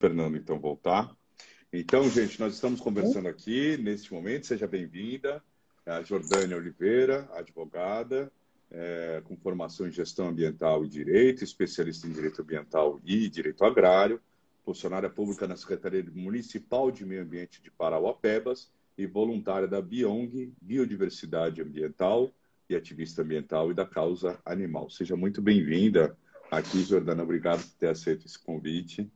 Fernando, então, voltar. Então, gente, nós estamos conversando aqui neste momento. Seja bem-vinda, a Jordânia Oliveira, advogada, é, com formação em gestão ambiental e direito, especialista em direito ambiental e direito agrário, funcionária pública na Secretaria Municipal de Meio Ambiente de Parauapebas e voluntária da Biong, Biodiversidade Ambiental e ativista ambiental e da causa animal. Seja muito bem-vinda aqui, Jordana. Obrigado por ter aceito esse convite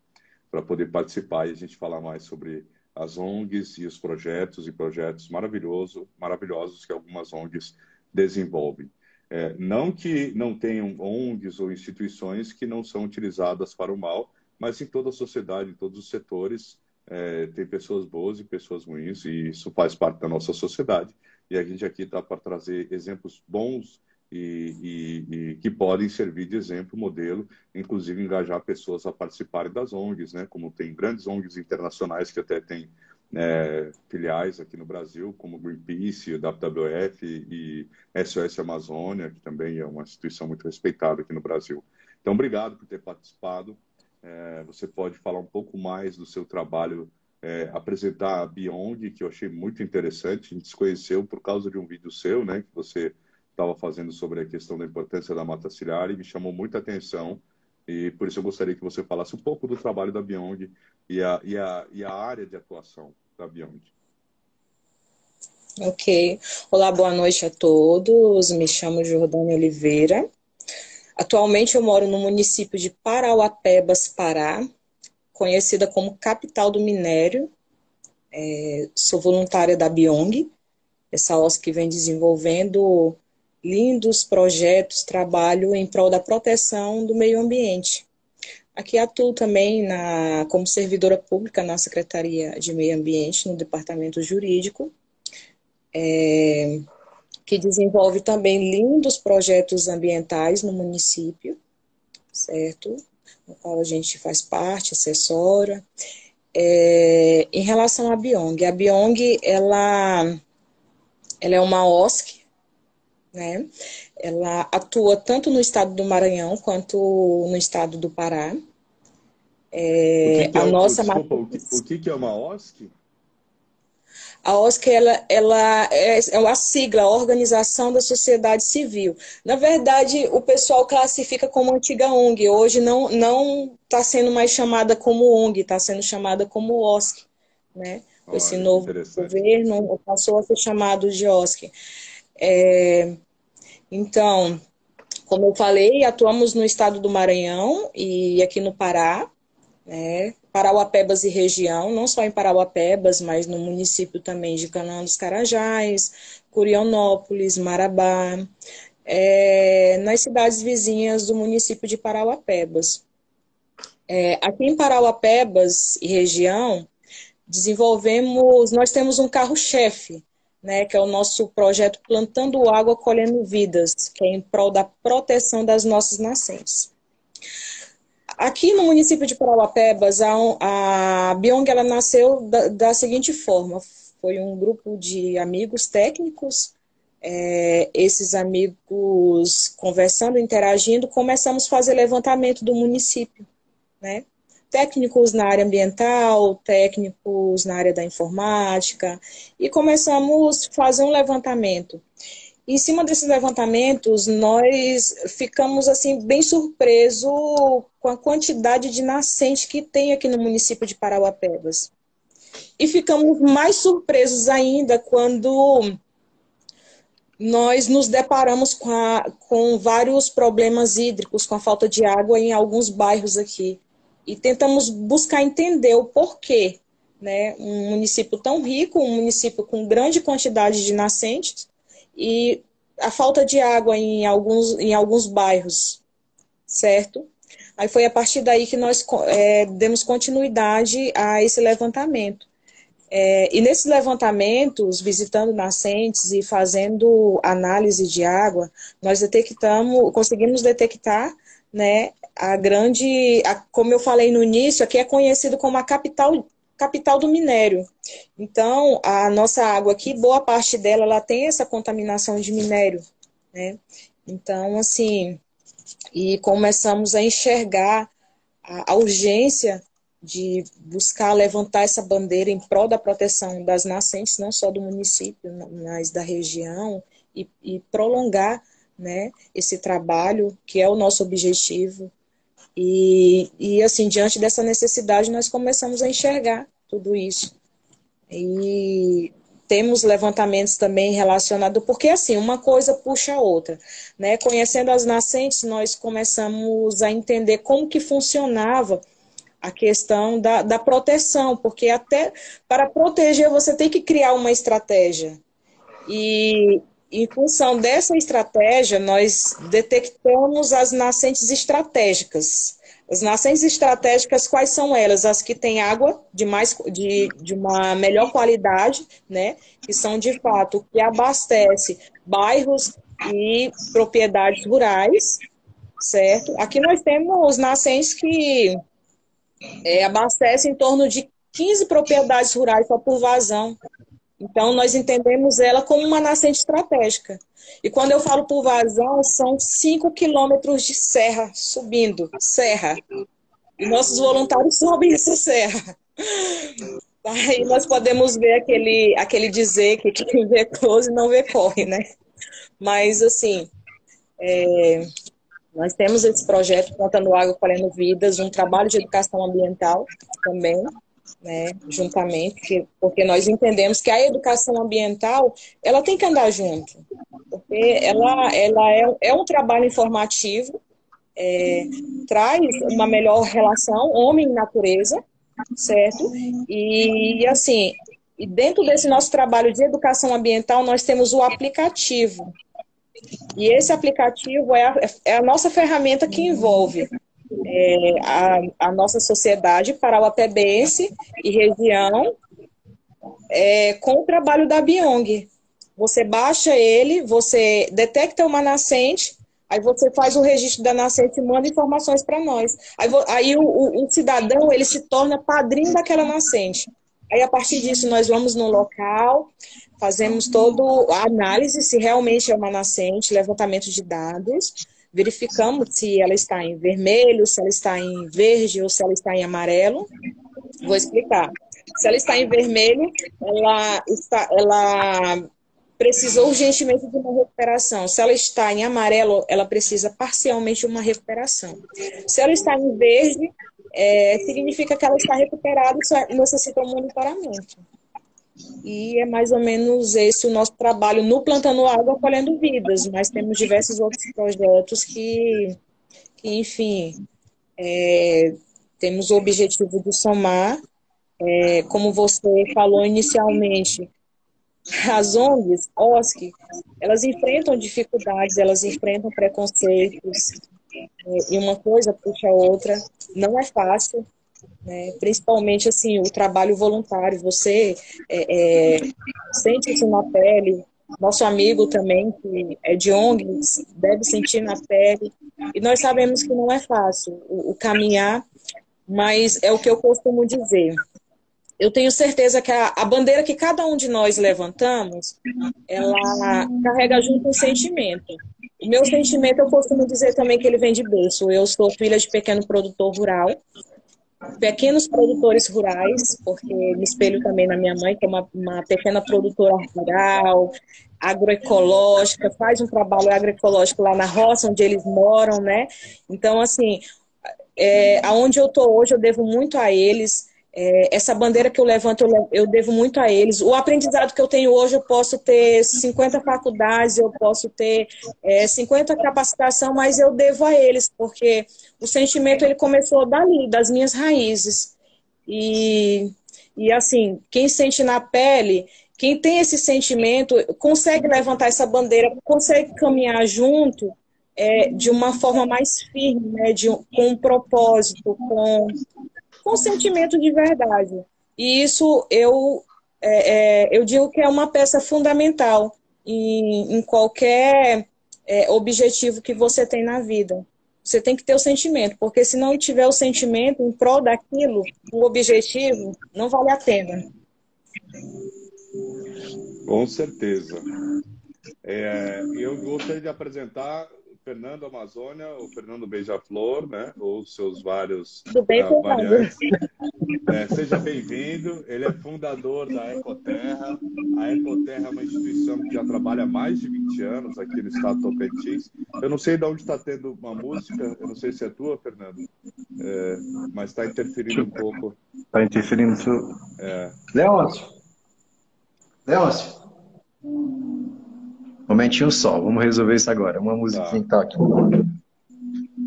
para poder participar e a gente falar mais sobre as ONGs e os projetos e projetos maravilhoso, maravilhosos que algumas ONGs desenvolvem. É, não que não tenham ONGs ou instituições que não são utilizadas para o mal, mas em toda a sociedade, em todos os setores, é, tem pessoas boas e pessoas ruins, e isso faz parte da nossa sociedade. E a gente aqui está para trazer exemplos bons e, e, e, que podem servir de exemplo, modelo, inclusive engajar pessoas a participarem das ONGs, né? Como tem grandes ONGs internacionais que até têm é, filiais aqui no Brasil, como Greenpeace, WWF e SOS Amazônia, que também é uma instituição muito respeitada aqui no Brasil. Então, obrigado por ter participado. É, você pode falar um pouco mais do seu trabalho, é, apresentar a Biong, que eu achei muito interessante. A gente se conheceu por causa de um vídeo seu, né? Que você estava fazendo sobre a questão da importância da mata ciliar e me chamou muita atenção. E por isso eu gostaria que você falasse um pouco do trabalho da Biong e a, e a, e a área de atuação da Biong. Ok. Olá, boa noite a todos. Me chamo Jordânia Oliveira. Atualmente eu moro no município de Parauapebas, Pará, conhecida como capital do minério. É, sou voluntária da Biong, essa OSC que vem desenvolvendo lindos projetos, trabalho em prol da proteção do meio ambiente. Aqui atuo também na, como servidora pública na Secretaria de Meio Ambiente, no Departamento Jurídico, é, que desenvolve também lindos projetos ambientais no município, certo? No qual a gente faz parte, assessora. É, em relação à Biong, a Biong, ela, ela é uma OSC, né? Ela atua tanto no estado do Maranhão quanto no estado do Pará. É, que a é, nossa desculpa, o, que, o que é uma OSC? A OSC ela, ela é, é uma sigla, a Organização da Sociedade Civil. Na verdade, o pessoal classifica como antiga ONG. Hoje não não está sendo mais chamada como ONG, está sendo chamada como OSC, né? Olha, Esse novo governo passou a ser chamado de OSC. É, então, como eu falei, atuamos no estado do Maranhão e aqui no Pará, né? Parauapebas e região, não só em Parauapebas, mas no município também de Canaã dos Carajás, Curionópolis, Marabá, é, nas cidades vizinhas do município de Parauapebas. É, aqui em Parauapebas e região, desenvolvemos, nós temos um carro-chefe, né, que é o nosso projeto Plantando Água, Colhendo Vidas, que é em prol da proteção das nossas nascentes. Aqui no município de Parauapebas, a, a Biong ela nasceu da, da, seguinte forma: foi um grupo de amigos técnicos. É, esses amigos conversando, interagindo, começamos a fazer levantamento do município, né? Técnicos na área ambiental, técnicos na área da informática, e começamos a fazer um levantamento. Em cima desses levantamentos, nós ficamos assim bem surpresos com a quantidade de nascentes que tem aqui no município de Parauapebas. E ficamos mais surpresos ainda quando nós nos deparamos com, a, com vários problemas hídricos, com a falta de água em alguns bairros aqui e tentamos buscar entender o porquê. Né? Um município tão rico, um município com grande quantidade de nascentes e a falta de água em alguns, em alguns bairros, certo? Aí foi a partir daí que nós é, demos continuidade a esse levantamento. É, e nesses levantamentos, visitando nascentes e fazendo análise de água, nós detectamos, conseguimos detectar né, a grande, a, como eu falei no início, aqui é conhecido como a capital, capital do minério. Então, a nossa água aqui, boa parte dela, ela tem essa contaminação de minério, né? Então, assim, e começamos a enxergar a, a urgência de buscar levantar essa bandeira em prol da proteção das nascentes, não só do município, mas da região, e, e prolongar né, esse trabalho, que é o nosso objetivo. E, e, assim, diante dessa necessidade, nós começamos a enxergar tudo isso. E temos levantamentos também relacionados, porque assim, uma coisa puxa a outra. Né? Conhecendo as nascentes, nós começamos a entender como que funcionava a questão da, da proteção, porque até para proteger você tem que criar uma estratégia. E em função dessa estratégia, nós detectamos as nascentes estratégicas. As nascentes estratégicas, quais são elas? As que têm água de, mais, de, de uma melhor qualidade, né? que são de fato que abastece bairros e propriedades rurais, certo? Aqui nós temos nascentes que é, abastecem em torno de 15 propriedades rurais só por vazão. Então, nós entendemos ela como uma nascente estratégica. E quando eu falo por vazão, são 5 quilômetros de serra subindo, serra. E nossos voluntários sobem essa serra. Aí nós podemos ver aquele, aquele dizer que quem vê close não vê corre, né? Mas, assim, é, nós temos esse projeto Plantando Água, Colhendo Vidas, um trabalho de educação ambiental também, né, juntamente, porque nós entendemos que a educação ambiental ela tem que andar junto, porque ela, ela é, é um trabalho informativo, é, traz uma melhor relação homem-natureza, certo? E, assim, e dentro desse nosso trabalho de educação ambiental, nós temos o aplicativo. E esse aplicativo é a, é a nossa ferramenta que envolve é, a, a, nossa sociedade parauapebense e região é, com o trabalho da Biong. Você baixa ele, você detecta uma nascente, aí você faz o registro da nascente e manda informações para nós. Aí, aí o, o, o, cidadão ele se torna padrinho daquela nascente. Aí a partir disso nós vamos no local, fazemos toda a análise se realmente é uma nascente, levantamento de dados verificamos se ela está em vermelho, se ela está em verde ou se ela está em amarelo. Vou explicar. Se ela está em vermelho, ela, está, ela precisa urgentemente de uma recuperação. Se ela está em amarelo, ela precisa parcialmente de uma recuperação. Se ela está em verde, é, significa que ela está recuperada e necessita um monitoramento. E é mais ou menos esse o nosso trabalho no Plantando Água, colhendo vidas, mas temos diversos outros projetos que, que enfim, é, temos o objetivo de somar, é, como você falou inicialmente, as ONGs, OSC, elas enfrentam dificuldades, elas enfrentam preconceitos, é, e uma coisa puxa a outra, não é fácil, né? principalmente assim o trabalho voluntário. Você é, é, sente isso na pele. Nosso amigo também, que é de ONGs, deve sentir na pele. E nós sabemos que não é fácil o, o caminhar, mas é o que eu costumo dizer. Eu tenho certeza que a, a, bandeira que cada um de nós levantamos, ela carrega junto um sentimento. O meu sentimento, eu costumo dizer também que ele vem de berço. Eu sou filha de pequeno produtor rural, pequenos produtores rurais, porque me espelho também na minha mãe, que é uma, uma pequena produtora rural, agroecológica, faz um trabalho agroecológico lá na roça onde eles moram, né? Então, assim, é, aonde eu estou hoje, eu devo muito a eles. É, essa bandeira que eu levanto, eu, eu, devo muito a eles. O aprendizado que eu tenho hoje, eu posso ter 50 faculdades, eu posso ter é, 50 capacitação, mas eu devo a eles, porque o sentimento ele começou dali, das minhas raízes. E, e assim, quem sente na pele, quem tem esse sentimento, consegue levantar essa bandeira, consegue caminhar junto é, de uma forma mais firme, né, de, com um propósito, com com sentimento de verdade. E isso eu, é, é, eu digo que é uma peça fundamental em, em qualquer é, objetivo que você tem na vida. Você tem que ter o sentimento, porque se não tiver o sentimento em prol daquilo, o objetivo, não vale a pena. Com certeza. É, eu gostaria de apresentar Fernando Amazônia, o Fernando Beija-Flor, né? Ou seus vários Tudo bem, uh, variantes. É, seja bem-vindo. Ele é fundador da Ecoterra. A Ecoterra é uma instituição que já trabalha há mais de 20 anos aqui no estado do Tocantins. Eu não sei de onde está tendo uma música, eu não sei se é tua, Fernando, é, mas está interferindo um pouco. Está interferindo. É. Leôncio. Leôncio. Momentinho só, vamos resolver isso agora. Uma musiquinha que tá aqui.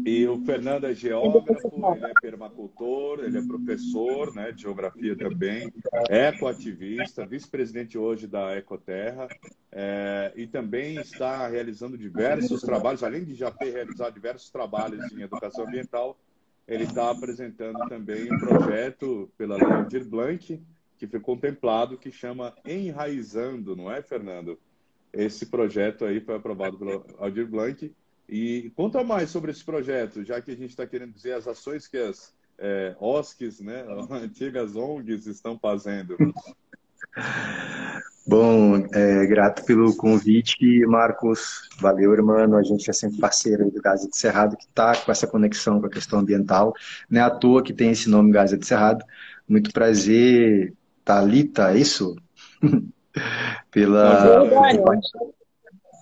E o Fernando é geógrafo, ele é permacultor, ele é professor né, de geografia também, ecoativista, vice-presidente hoje da Ecoterra, é, e também está realizando diversos trabalhos, além de já ter realizado diversos trabalhos em educação ambiental, ele está apresentando também um projeto pela Lei Aldir Blanc, que foi contemplado, que chama Enraizando, não é, Fernando? Esse projeto aí foi aprovado pelo Aldir Blanc. E conta mais sobre esse projeto, já que a gente está querendo dizer as ações que as é, OSCs, né, antigas ONGs, estão fazendo. Bom, é, grato pelo convite, Marcos. Valeu, irmão. A gente é sempre parceiro do Gaza de Cerrado, que está com essa conexão com a questão ambiental. Não é à toa que tem esse nome Gaza de Cerrado. Muito prazer, Thalita, é isso? pela.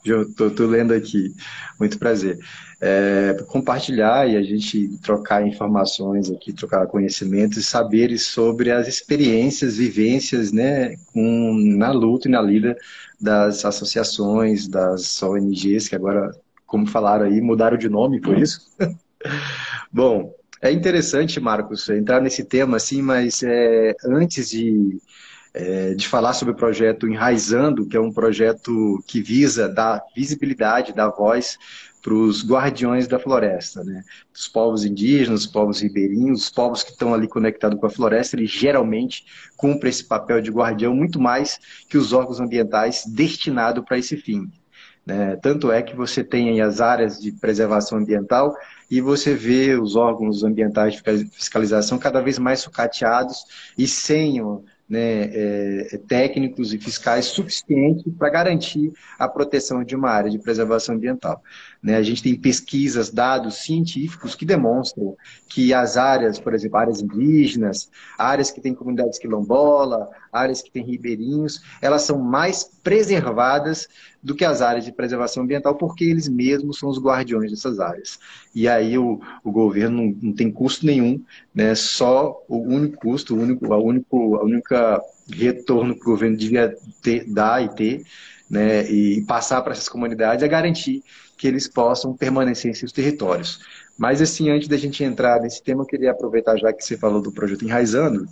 Estou lendo aqui. Muito prazer. É, compartilhar e a gente trocar informações aqui, trocar conhecimentos e saberes sobre as experiências, vivências né, com, na luta e na lida das associações, das ONGs, que agora, como falaram aí, mudaram de nome, por isso. Bom, é interessante, Marcos, entrar nesse tema assim, mas é, antes de é, de falar sobre o projeto Enraizando, que é um projeto que visa dar visibilidade, dar voz para os guardiões da floresta, né? Os povos indígenas, os povos ribeirinhos, os povos que estão ali conectados com a floresta, eles geralmente cumprem esse papel de guardião muito mais que os órgãos ambientais destinados para esse fim. Né? Tanto é que você tem as áreas de preservação ambiental e você vê os órgãos ambientais de fiscalização cada vez mais sucateados e sem né, é, técnicos e fiscais suficientes para garantir a proteção de uma área de preservação ambiental. Né? A gente tem pesquisas, dados científicos que demonstram que as áreas, por exemplo, áreas indígenas, áreas que têm comunidades quilombola, áreas que têm ribeirinhos, elas são mais preservadas do que as áreas de preservação ambiental, porque eles mesmos são os guardiões dessas áreas. E aí o, o governo não, não, tem custo nenhum, né? só o único custo, o único, a, único, a única retorno que o governo devia ter, dar e ter, né? e passar para essas comunidades é garantir que eles possam permanecer em seus territórios. Mas assim, antes da gente entrar nesse tema, eu queria aproveitar já que você falou do projeto Enraizando,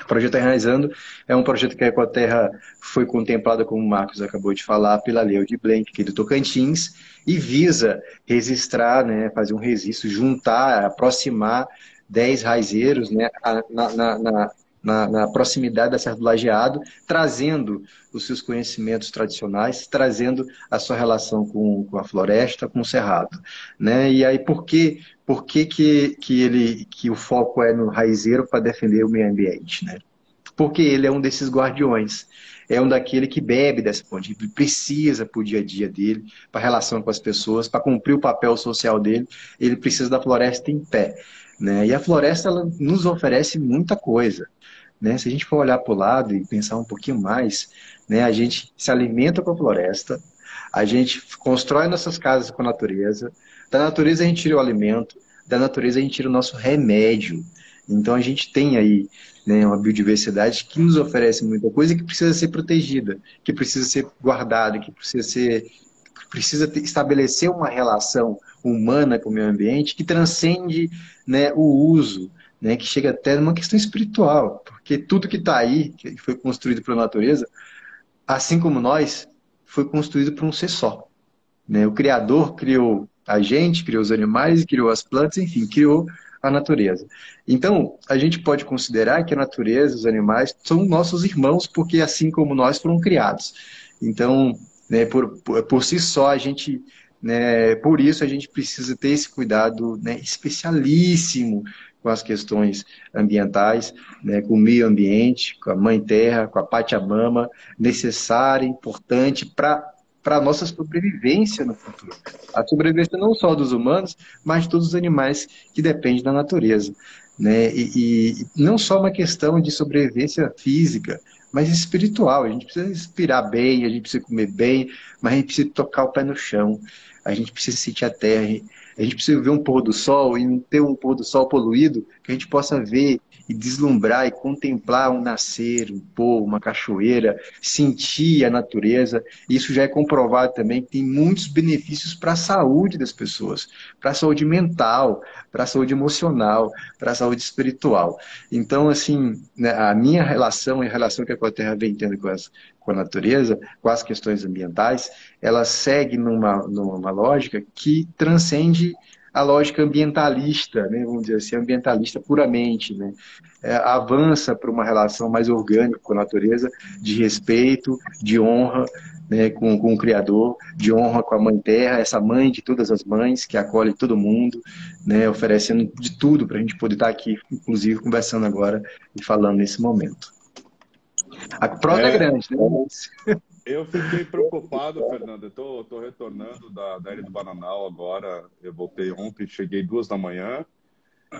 o projeto Enraizando é um projeto que a Ecoterra foi contemplada, como o Marcos acabou de falar, pela Lei de Blanc aqui do Tocantins e visa registrar, né, fazer um registro, juntar, aproximar 10 raizeiros né, na, na, na, na, na proximidade da Serra do Lajeado, trazendo os seus conhecimentos tradicionais, trazendo a sua relação com, com a floresta, com o cerrado. Né? E aí, por que, por que, que, que, ele, que o foco é no raizeiro para defender o meio ambiente? Né? Porque ele é um desses guardiões é um daquele que bebe dessa fonte, ele precisa para o dia a dia dele, para a relação com as pessoas, para cumprir o papel social dele, ele precisa da floresta em pé. Né? E a floresta ela nos oferece muita coisa. Né? Se a gente for olhar para o lado e pensar um pouquinho mais, né? a gente se alimenta com a floresta, a gente constrói nossas casas com a natureza, da natureza a gente tira o alimento, da natureza a gente tira o nosso remédio. Então a gente tem aí né, uma biodiversidade que nos oferece muita coisa que precisa ser protegida, que precisa ser guardada, que precisa ser precisa ter, estabelecer uma relação humana com o meio ambiente que transcende né, o uso, né, que chega até numa questão espiritual, porque tudo que está aí, que foi construído pela natureza, assim como nós, foi construído por um ser só. Né? O Criador criou a gente, criou os animais, criou as plantas, enfim, criou a natureza. Então, a gente pode considerar que a natureza, os animais, são nossos irmãos, porque assim como nós foram criados. Então, né, por, por, si só, a gente né, por isso a gente precisa ter esse cuidado né, especialíssimo com as questões ambientais, né, com o meio ambiente, com a mãe terra, com a Pachamama, necessária, importante para para a nossa sobrevivência no futuro. A sobrevivência não só dos humanos, mas de todos os animais que dependem da natureza. Né? E, e não só uma questão de sobrevivência física, mas espiritual. A gente precisa respirar bem, a gente precisa comer bem, mas a gente precisa tocar o pé no chão, a gente precisa sentir a terra, a gente precisa ver um pôr do sol e não ter um pôr do sol poluído, que a gente possa ver e deslumbrar e contemplar um nascer, um pôr, uma cachoeira, sentir a natureza. Isso já é comprovado também que tem muitos benefícios para a saúde das pessoas, para a saúde mental, para a saúde emocional, para a saúde espiritual. Então, assim, né, a minha relação e a relação que a Coterra vem tendo com, as, com a natureza, com as questões ambientais, ela segue numa, numa lógica que transcende a lógica ambientalista, né, vamos dizer assim, ambientalista puramente, né, é, avança para uma relação mais orgânica com a natureza, de respeito, de honra né, com, com o Criador, de honra com a Mãe Terra, essa mãe de todas as mães, que acolhe todo mundo, né, oferecendo de tudo para a gente poder estar aqui, inclusive, conversando agora e falando nesse momento. A prova é, é grande, né? Eu fiquei preocupado, Fernando. Eu estou retornando da, da Ilha do Bananal agora. Eu voltei ontem, cheguei duas da manhã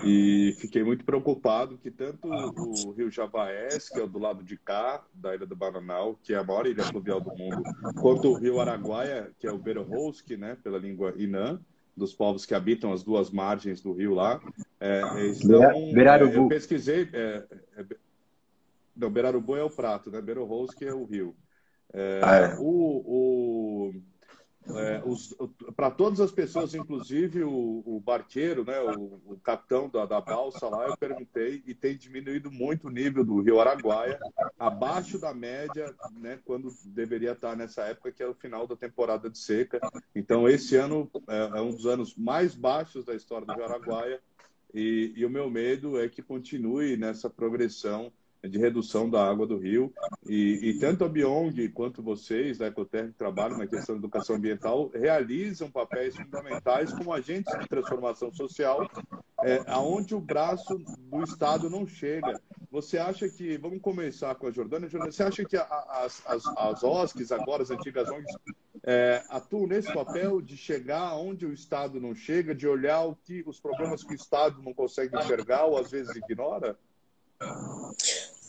e fiquei muito preocupado que tanto o Rio Javaés, que é do lado de cá, da Ilha do Bananal, que é a maior ilha fluvial do mundo, quanto o Rio Araguaia, que é o Berroski, né, pela língua Inã, dos povos que habitam as duas margens do rio lá, é, estão, é, eu pesquisei, é, é, não, Berarubu é o prato, né, Berroski é o rio. É, ah, é. O, o é, para todas as pessoas, inclusive o, o barqueiro, né, o, o capitão da, da, balsa lá, eu perguntei e tem diminuído muito o nível do Rio Araguaia, abaixo da média, né, quando deveria estar nessa época, que é o final da temporada de seca. Então, esse ano é, é um dos anos mais baixos da história do Rio Araguaia e, e o meu medo é que continue nessa progressão de redução da água do rio. E, e tanto a Biong quanto vocês, da Ecoterra, que trabalham na questão da educação ambiental, realizam papéis fundamentais como agentes de transformação social, é, aonde o braço do Estado não chega. Você acha que, vamos começar com a Jordânia, você acha que as, as, as OSCs, agora as antigas ONGs, é, atuam nesse papel de chegar onde o Estado não chega, de olhar o que, os problemas que o Estado não consegue enxergar ou às vezes ignora?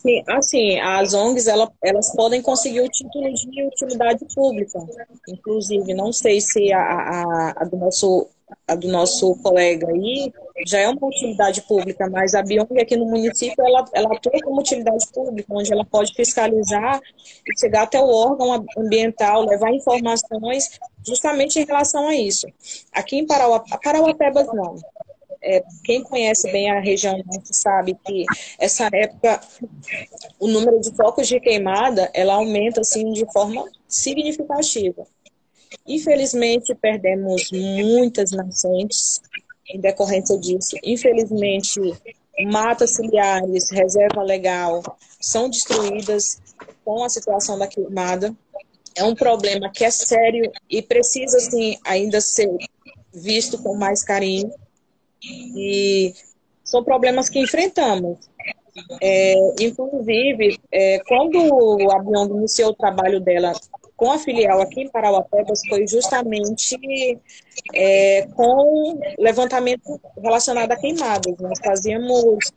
Sim, assim, as ONGs ela, elas podem conseguir o título de utilidade pública. Inclusive, não sei se a, a, a, do, nosso, a do nosso colega aí já é uma utilidade pública, mas a Biong aqui no município ela, ela atua como utilidade pública, onde ela pode fiscalizar e chegar até o órgão ambiental, levar informações justamente em relação a isso. Aqui em Parauapebas, Parauapebas não é, quem conhece bem a região norte sabe que essa época o número de focos de queimada ela aumenta assim de forma significativa. Infelizmente perdemos muitas nascentes em decorrência disso. Infelizmente matas ciliares, reserva legal são destruídas com a situação da queimada. É um problema que é sério e precisa assim ainda ser visto com mais carinho e são problemas que enfrentamos. É, inclusive, é, quando a Biong iniciou o trabalho dela com a filial aqui em Parauapebas, foi justamente é, com levantamento relacionado a queimadas. Nós fazíamos,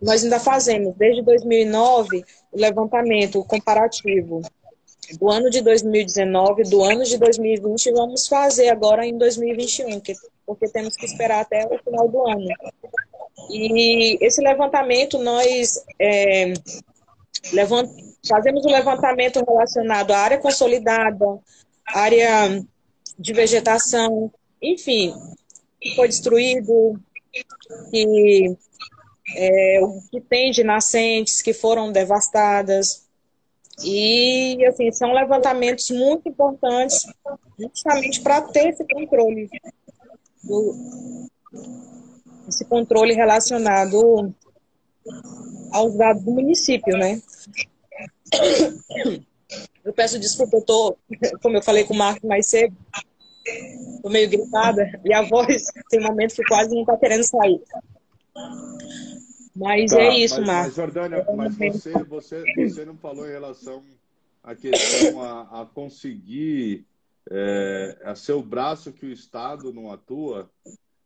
nós ainda fazemos, desde 2009, o levantamento comparativo do ano de 2019, do ano de 2020, vamos fazer agora em 2021, que, porque temos que esperar até o final do ano. E esse levantamento, nós é, levant, fazemos um levantamento relacionado à área consolidada, área de vegetação, enfim, que foi destruído, que, é, que tem de nascentes que foram devastadas, e, assim, são levantamentos muito importantes justamente para ter esse controle, do, esse controle relacionado aos dados do município, né? Eu peço desculpa, eu tô, como eu falei com o Marco mais cedo, tô meio gritada e a voz tem momentos que quase não está querendo sair. Mas tá, é isso, Marcos. Mas, Jordânia, mas você, você, você não falou em relação à questão a, a conseguir é, a seu braço que o Estado não atua,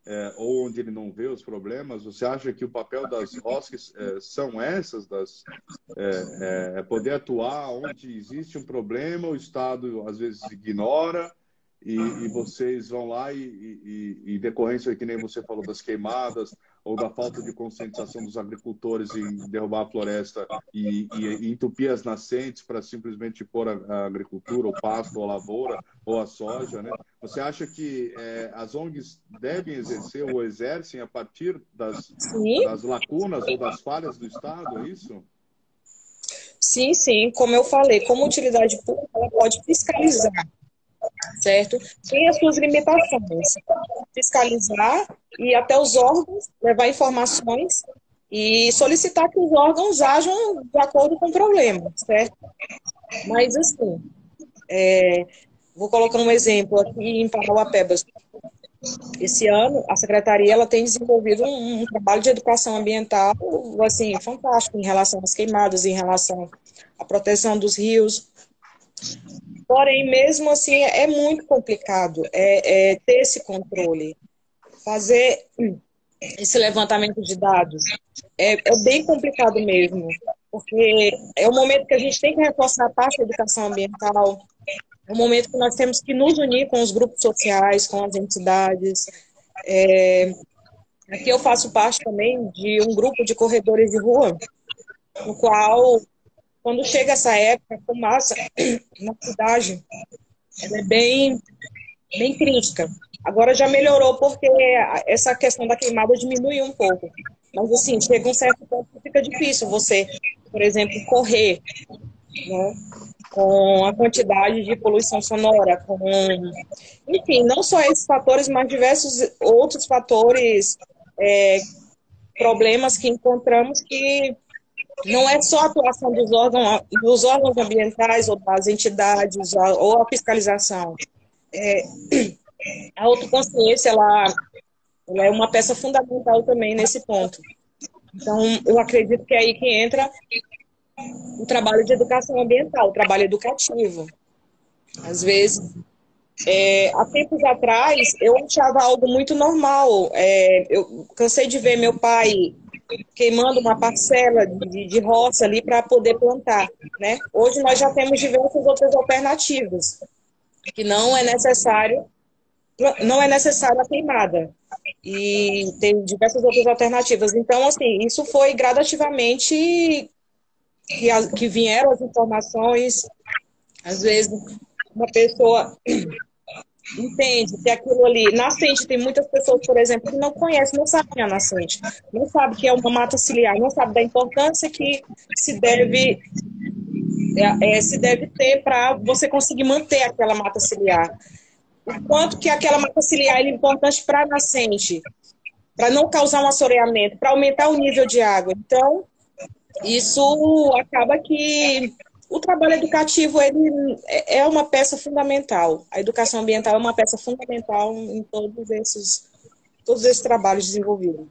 é, ou onde ele não vê os problemas, você acha que o papel das ROSCs é, são essas, das, é, é, é, poder atuar onde existe um problema, o Estado às vezes ignora, e, e vocês vão lá e, e, e, decorrência, que nem você falou, das queimadas ou da falta de conscientização dos agricultores em derrubar a floresta e, entupir as nascentes para simplesmente pôr a, a, agricultura, o pasto, a lavoura, ou a soja, né? Você acha que é, as ONGs devem exercer ou exercem a partir das, das lacunas ou das falhas do Estado, é isso? Sim, sim. Como eu falei, como utilidade pública, ela pode fiscalizar certo? Tem as suas limitações. Fiscalizar e até os órgãos levar informações e solicitar que os órgãos ajam de acordo com o problema, certo? Mas, assim, é, vou colocar um exemplo aqui em Parauapebas. Esse ano, a secretaria ela tem desenvolvido um, um, trabalho de educação ambiental assim fantástico em relação às queimadas, em relação à proteção dos rios, Porém, mesmo assim, é muito complicado é, é ter esse controle. Fazer esse levantamento de dados é, é, bem complicado mesmo, porque é o momento que a gente tem que reforçar a parte da educação ambiental, é o momento que nós temos que nos unir com os grupos sociais, com as entidades. É, aqui eu faço parte também de um grupo de corredores de rua, no qual quando chega essa época, a fumaça na cidade é bem, bem crítica. Agora já melhorou porque essa questão da queimada diminuiu um pouco. Mas assim, chega um certo ponto que fica difícil você, por exemplo, correr né, com a quantidade de poluição sonora, com enfim, não só esses fatores, mas diversos outros fatores, é, problemas que encontramos que não é só a atuação dos órgãos, dos órgãos ambientais ou das entidades ou a fiscalização. É, a autoconsciência ela, ela é uma peça fundamental também nesse ponto. Então, eu acredito que é aí que entra o trabalho de educação ambiental, o trabalho educativo. Às vezes, é, há tempos atrás, eu achava algo muito normal. É, eu cansei de ver meu pai queimando uma parcela de, de roça ali para poder plantar, né? Hoje nós já temos diversas outras alternativas, que não é necessário não é necessária a queimada. E tem diversas outras alternativas. Então, assim, isso foi gradativamente que, que vieram as informações. Às vezes, uma pessoa entende que aquilo ali, nascente, tem muitas pessoas, por exemplo, que não conhecem, não sabem é nascente, não sabem que é uma mata ciliar, não sabem da importância que se deve é, é, se deve ter para você conseguir manter aquela mata ciliar. O quanto que aquela mata ciliar é importante para a nascente, para não causar um assoreamento, para aumentar o nível de água. Então, isso acaba que o trabalho educativo ele é, é uma peça fundamental. A educação ambiental é uma peça fundamental em todos esses, todos esses trabalhos desenvolvidos.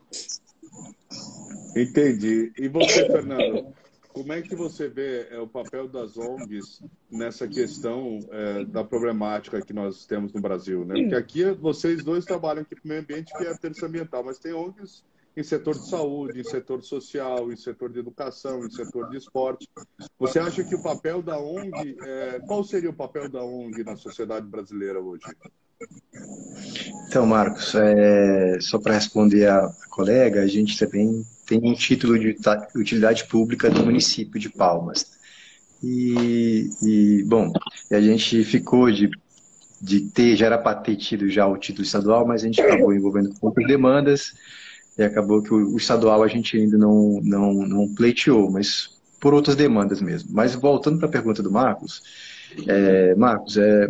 Entendi. E você, Fernando, como é que você vê é, o papel das ONGs nessa questão é, da problemática que nós temos no Brasil? Né? Porque aqui vocês dois trabalham aqui com o meio ambiente, que é a terça ambiental, mas tem ONGs em setor de saúde, em setor social, em setor de educação, em setor de esporte. Você acha que o papel da ONG, é, qual seria o papel da ONG na sociedade brasileira hoje? Então, Marcos, é, só para responder a colega, a gente também tem um título de utilidade pública do município de Palmas. E, e bom, a gente ficou de, de ter, já era para ter tido já o título estadual, mas a gente acabou envolvendo outras demandas e acabou que o, o estadual a gente ainda não, não, não pleiteou, mas por outras demandas mesmo. Mas voltando para a pergunta do Marcos, é, Marcos, é,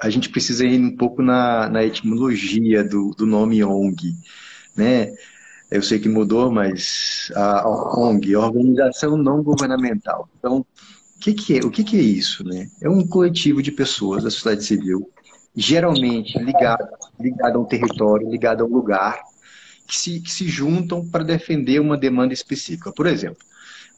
a gente precisa ir um pouco na, na etimologia do, do nome ONG, né? Eu sei que mudou, mas a ONG, Organização Não Governamental. Então, o que, que, é, o que, que é isso? Né? É um coletivo de pessoas da sociedade civil, geralmente ligado, ligado a um território, ligado a um lugar, que se, que se juntam para defender uma demanda específica. Por exemplo,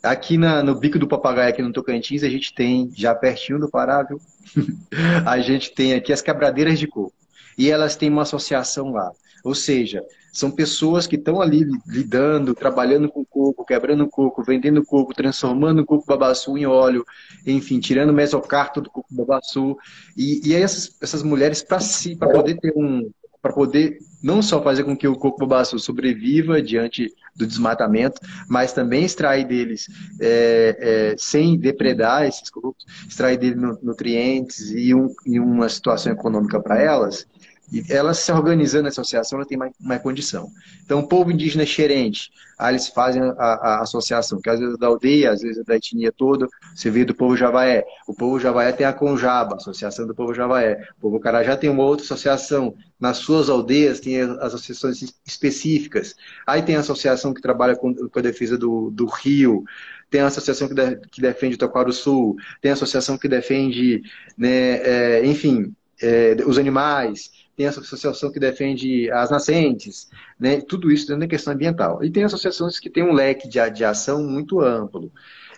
aqui na, no Bico do Papagaio, aqui no Tocantins, a gente tem, já pertinho do Pará, viu? a gente tem aqui as quebradeiras de coco. E elas têm uma associação lá. Ou seja, são pessoas que estão ali lidando, trabalhando com coco, quebrando coco, vendendo coco, transformando o coco babaçu em óleo, enfim, tirando o mesocarto do coco babaçu. E, e essas, essas mulheres, para si, para poder ter um, para poder não só fazer com que o coco babaçu sobreviva diante do desmatamento, mas também extrair deles, é, é, sem depredar esses cocos, extrair deles nutrientes e, um, e uma situação econômica para elas, e ela se organizando na associação, ela tem mais, mais condição. Então, o povo indígena xerente, aí eles fazem a, a, associação, que às vezes é da aldeia, às vezes é da etnia toda, você vê do povo Javaé. O povo Javaé tem a Conjaba, Associação do Povo Javaé. O povo Carajá tem uma outra associação. Nas suas aldeias tem as associações específicas. Aí tem a associação que trabalha com, com a defesa do, do rio, tem a associação que, de, que defende Sul, tem a associação que defende, né, é, enfim, é, os animais tem a associação que defende as nascentes, né? tudo isso dentro da questão ambiental. E tem associações que têm um leque de, de ação muito amplo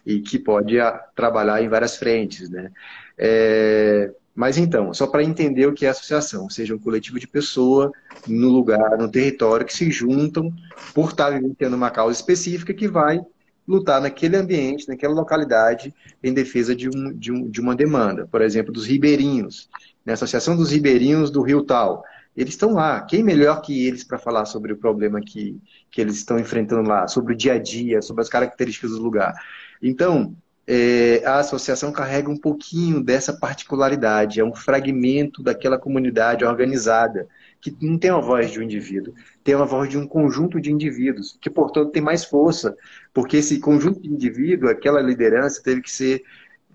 e que pode a, trabalhar em várias frentes. Né? É, mas então, só para entender o que é associação, ou seja, um coletivo de pessoas no lugar, no território, que se juntam por estar vivenciando uma causa específica que vai lutar naquele ambiente, naquela localidade, em defesa de, um, de, um, de uma demanda. Por exemplo, dos ribeirinhos, na Associação dos Ribeirinhos do Rio Tal. Eles estão lá. Quem melhor que eles para falar sobre o problema que, que eles estão enfrentando lá, sobre o dia a dia, sobre as características do lugar? Então, é, a associação carrega um pouquinho dessa particularidade, é um fragmento daquela comunidade organizada, que não tem a voz de um indivíduo, tem uma voz de um conjunto de indivíduos, que, portanto, tem mais força, porque esse conjunto de indivíduos, aquela liderança, teve que ser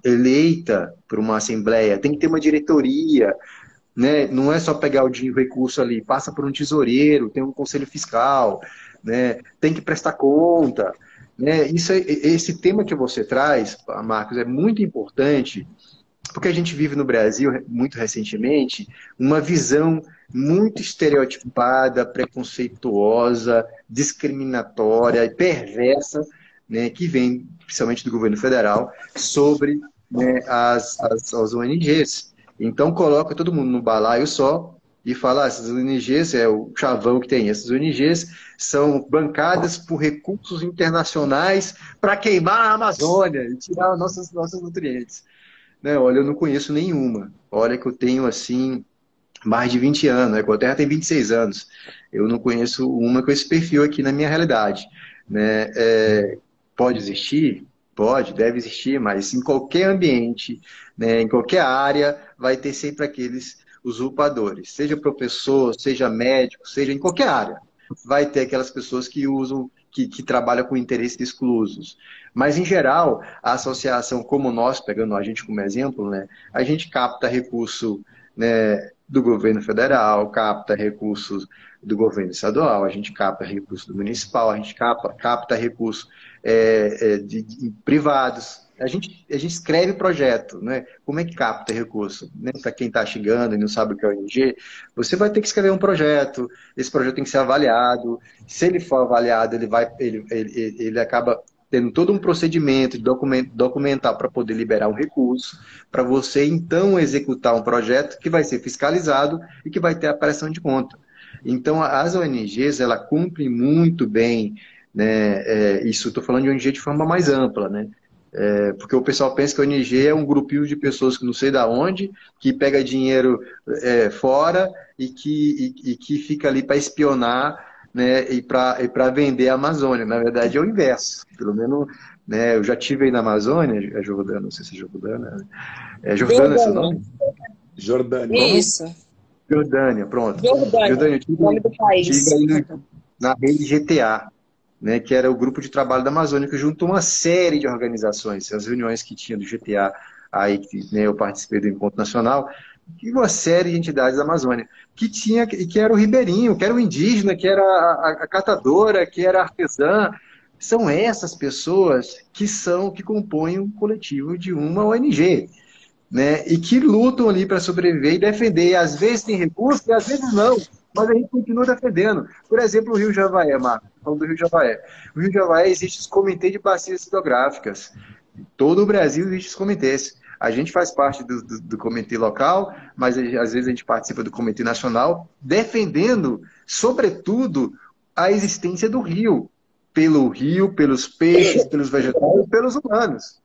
eleita por uma assembleia, tem que ter uma diretoria, né? não é só pegar o dinheiro, recurso ali, passa por um tesoureiro, tem um conselho fiscal, né? tem que prestar conta. Né? Isso é, esse tema que você traz, Marcos, é muito importante, porque a gente vive no Brasil, muito recentemente, uma visão muito estereotipada, preconceituosa, discriminatória e perversa, né, que vem principalmente do governo federal, sobre né, as, as, as ONGs. Então coloca todo mundo no balaio só e fala, ah, essas ONGs, é o chavão que tem, essas ONGs são bancadas por recursos internacionais para queimar a Amazônia e tirar nossos, nossos nutrientes. Né, olha, eu não conheço nenhuma. Olha que eu tenho, assim, mais de 20 anos. A Ecoterra tem 26 anos. Eu não conheço uma com esse perfil aqui na minha realidade. Né? É, pode existir? Pode, deve existir, mas em qualquer ambiente, né, em qualquer área, vai ter sempre aqueles usurpadores. Seja professor, seja médico, seja em qualquer área. Vai ter aquelas pessoas que usam, que, que trabalham com interesses exclusos. Mas, em geral, a associação como nós, pegando a gente como exemplo, né, a gente capta recurso né, do governo federal, capta recursos do governo estadual, a gente capta recursos do municipal, a gente capta, capta recursos é, é, de, de, privados. A gente, a gente escreve projeto, né? Como é que capta recurso? Né? Para quem está chegando e não sabe o que é ONG, você vai ter que escrever um projeto, esse projeto tem que ser avaliado. Se ele for avaliado, ele vai, ele, ele, ele acaba tendo todo um procedimento de documentar para poder liberar um recurso, para você então executar um projeto que vai ser fiscalizado e que vai ter a pressão de conta. Então, as ONGs, ela cumprem muito bem né? É, isso estou falando de ONG de forma mais ampla, né? É, porque o pessoal pensa que a ONG é um grupinho de pessoas que não sei da onde, que pega dinheiro é, fora e que, e, e, que fica ali para espionar né, e para vender a Amazônia. Na verdade, é o inverso. Pelo menos né, eu já tive aí na Amazônia, é Jordânia, não sei se é Jordânia. É Jordânia, esse nome? Jordânia. Isso. Jordânia, pronto. Jordânia, Jordânia tive, nome do país. Tive na rede GTA né, que era o grupo de trabalho da Amazônia, que juntou uma série de organizações, as reuniões que tinha do GTA, aí que né, eu participei do Encontro Nacional, e uma série de entidades da Amazônia, que tinha, que era o ribeirinho, que era o indígena, que era a, a catadora, que era a artesã, são essas pessoas que são, que compõem o um coletivo de uma ONG, né, e que lutam ali para sobreviver e defender, às vezes tem recurso e às vezes não, mas a gente continua defendendo. Por exemplo, o Rio Javaé, Marco, falando do Rio Javaé. O Rio Javaé existe os comitês de bacias hidrográficas. Todo o Brasil existe os comitês. A gente faz parte do, do, do, comitê local, mas às vezes a gente participa do comitê nacional, defendendo, sobretudo, a existência do rio. Pelo rio, pelos peixes, pelos vegetais, pelos humanos.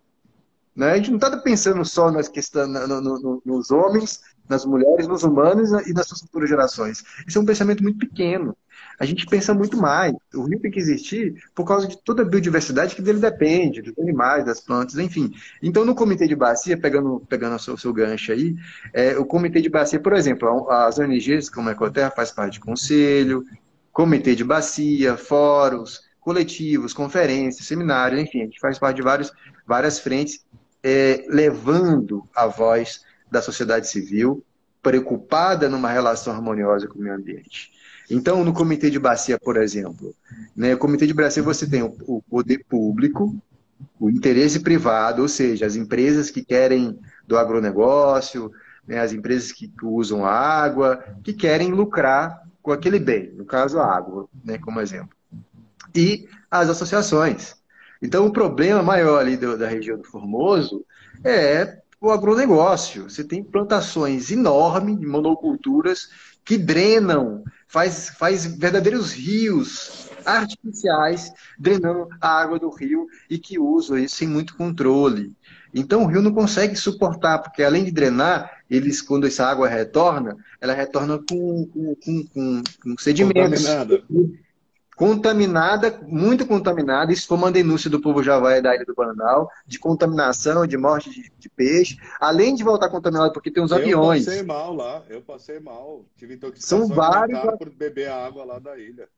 Né? A gente não está pensando só nas questões, no, no, nos homens, nas mulheres, nos humanos e nas suas futuras gerações. Isso é um pensamento muito pequeno. A gente pensa muito mais. O rio tem que existir por causa de toda a biodiversidade que dele depende, dos animais, das plantas, enfim. Então, no comitê de bacia, pegando, pegando o seu, seu gancho aí, é, o comitê de bacia, por exemplo, as ONGs, como a Ecoterra, faz parte de conselho, comitê de bacia, fóruns, coletivos, conferências, seminários, enfim, a gente faz parte de vários, várias frentes é, levando a voz da sociedade civil preocupada numa relação harmoniosa com o meio ambiente. Então, no comitê de bacia, por exemplo, né, o comitê de bacia você tem o, poder público, o interesse privado, ou seja, as empresas que querem do agronegócio, né, as empresas que usam a água, que querem lucrar com aquele bem, no caso a água, né, como exemplo. E as associações, então, o problema maior ali do, da região do Formoso é o agronegócio. Você tem plantações enormes de monoculturas que drenam, faz, faz verdadeiros rios artificiais drenando a água do rio e que usam isso sem muito controle. Então o rio não consegue suportar, porque além de drenar, eles, quando essa água retorna, ela retorna com, com, com, com, sedimentos. Contaminada contaminada, muito contaminada. Isso foi uma denúncia do povo Javaé da Ilha do Bananal, de contaminação, de morte de, de peixe, além de voltar contaminado porque tem uns eu aviões. Eu passei mal lá, eu passei mal. Tive intoxicação São vários... por beber a água lá da ilha.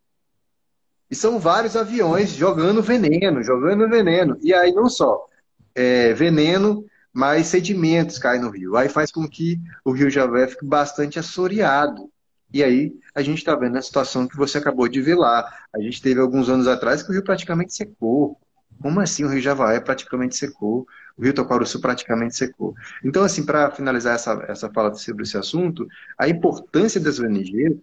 E são vários aviões jogando veneno, jogando veneno. E aí não só é, veneno, mas sedimentos caem no rio. Aí faz com que o rio Javé fique bastante assoreado. E aí a gente está vendo a situação que você acabou de ver lá. A gente teve alguns anos atrás que o rio praticamente secou. Como assim o Rio Javaé praticamente secou? O Rio Tocaruçu praticamente secou. Então, assim, para finalizar essa, essa fala sobre esse assunto, a importância das ONGs,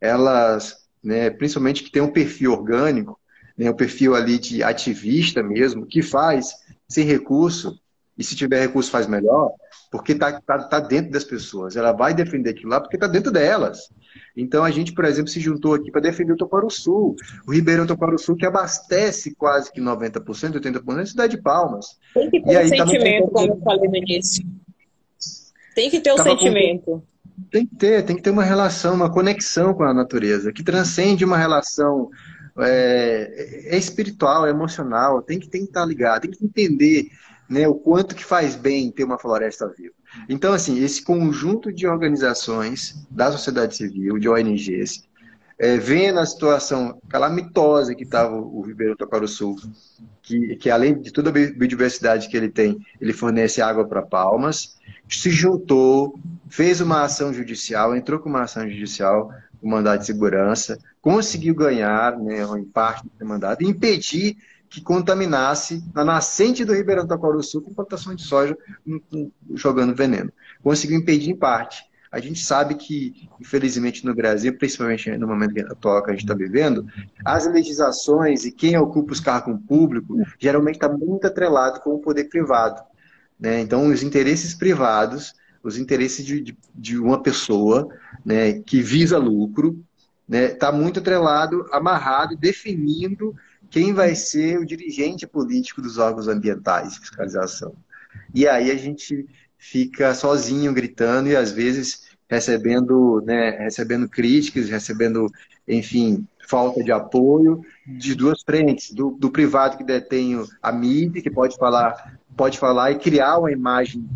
elas, né, principalmente que tem um perfil orgânico, né, um perfil ali de ativista mesmo, que faz sem recurso, e se tiver recurso faz melhor, porque está tá, tá dentro das pessoas. Ela vai defender aquilo lá porque está dentro delas. Então a gente, por exemplo, se juntou aqui para defender o Toparo Sul, o Ribeirão Toparo Sul, que abastece quase que 90%, 80% da cidade de Palmas. Tem que ter e um sentimento, como eu falei no início. Tem que ter um sentimento. Tem que ter, tem que ter uma relação, uma conexão com a natureza, que transcende uma relação é, é espiritual, é emocional, tem que, tem que estar ligado, tem que entender né, o quanto que faz bem ter uma floresta viva. Então, assim, esse conjunto de organizações da sociedade civil, de ONGs, é, vendo a situação calamitosa que estava o Ribeirão Sul, que, que além de toda a biodiversidade que ele tem, ele fornece água para Palmas, se juntou, fez uma ação judicial, entrou com uma ação judicial, com mandado de segurança, conseguiu ganhar, né, em parte do mandado, e impedir que contaminasse na nascente do Ribeirão do Sul com plantação de soja jogando veneno. Conseguiu impedir em parte. A gente sabe que, infelizmente, no Brasil, principalmente no momento atual que a gente está vivendo, as legislações e quem ocupa os cargos públicos geralmente está muito atrelado com o poder privado. Né? Então, os interesses privados, os interesses de, de, de uma pessoa né, que visa lucro, está né, tá muito atrelado, amarrado, definindo quem vai ser o dirigente político dos órgãos ambientais de fiscalização. E aí a gente fica sozinho gritando e às vezes recebendo, né, recebendo críticas, recebendo, enfim, falta de apoio de duas frentes, do, do privado que detém a mídia, que pode falar, pode falar e criar uma imagem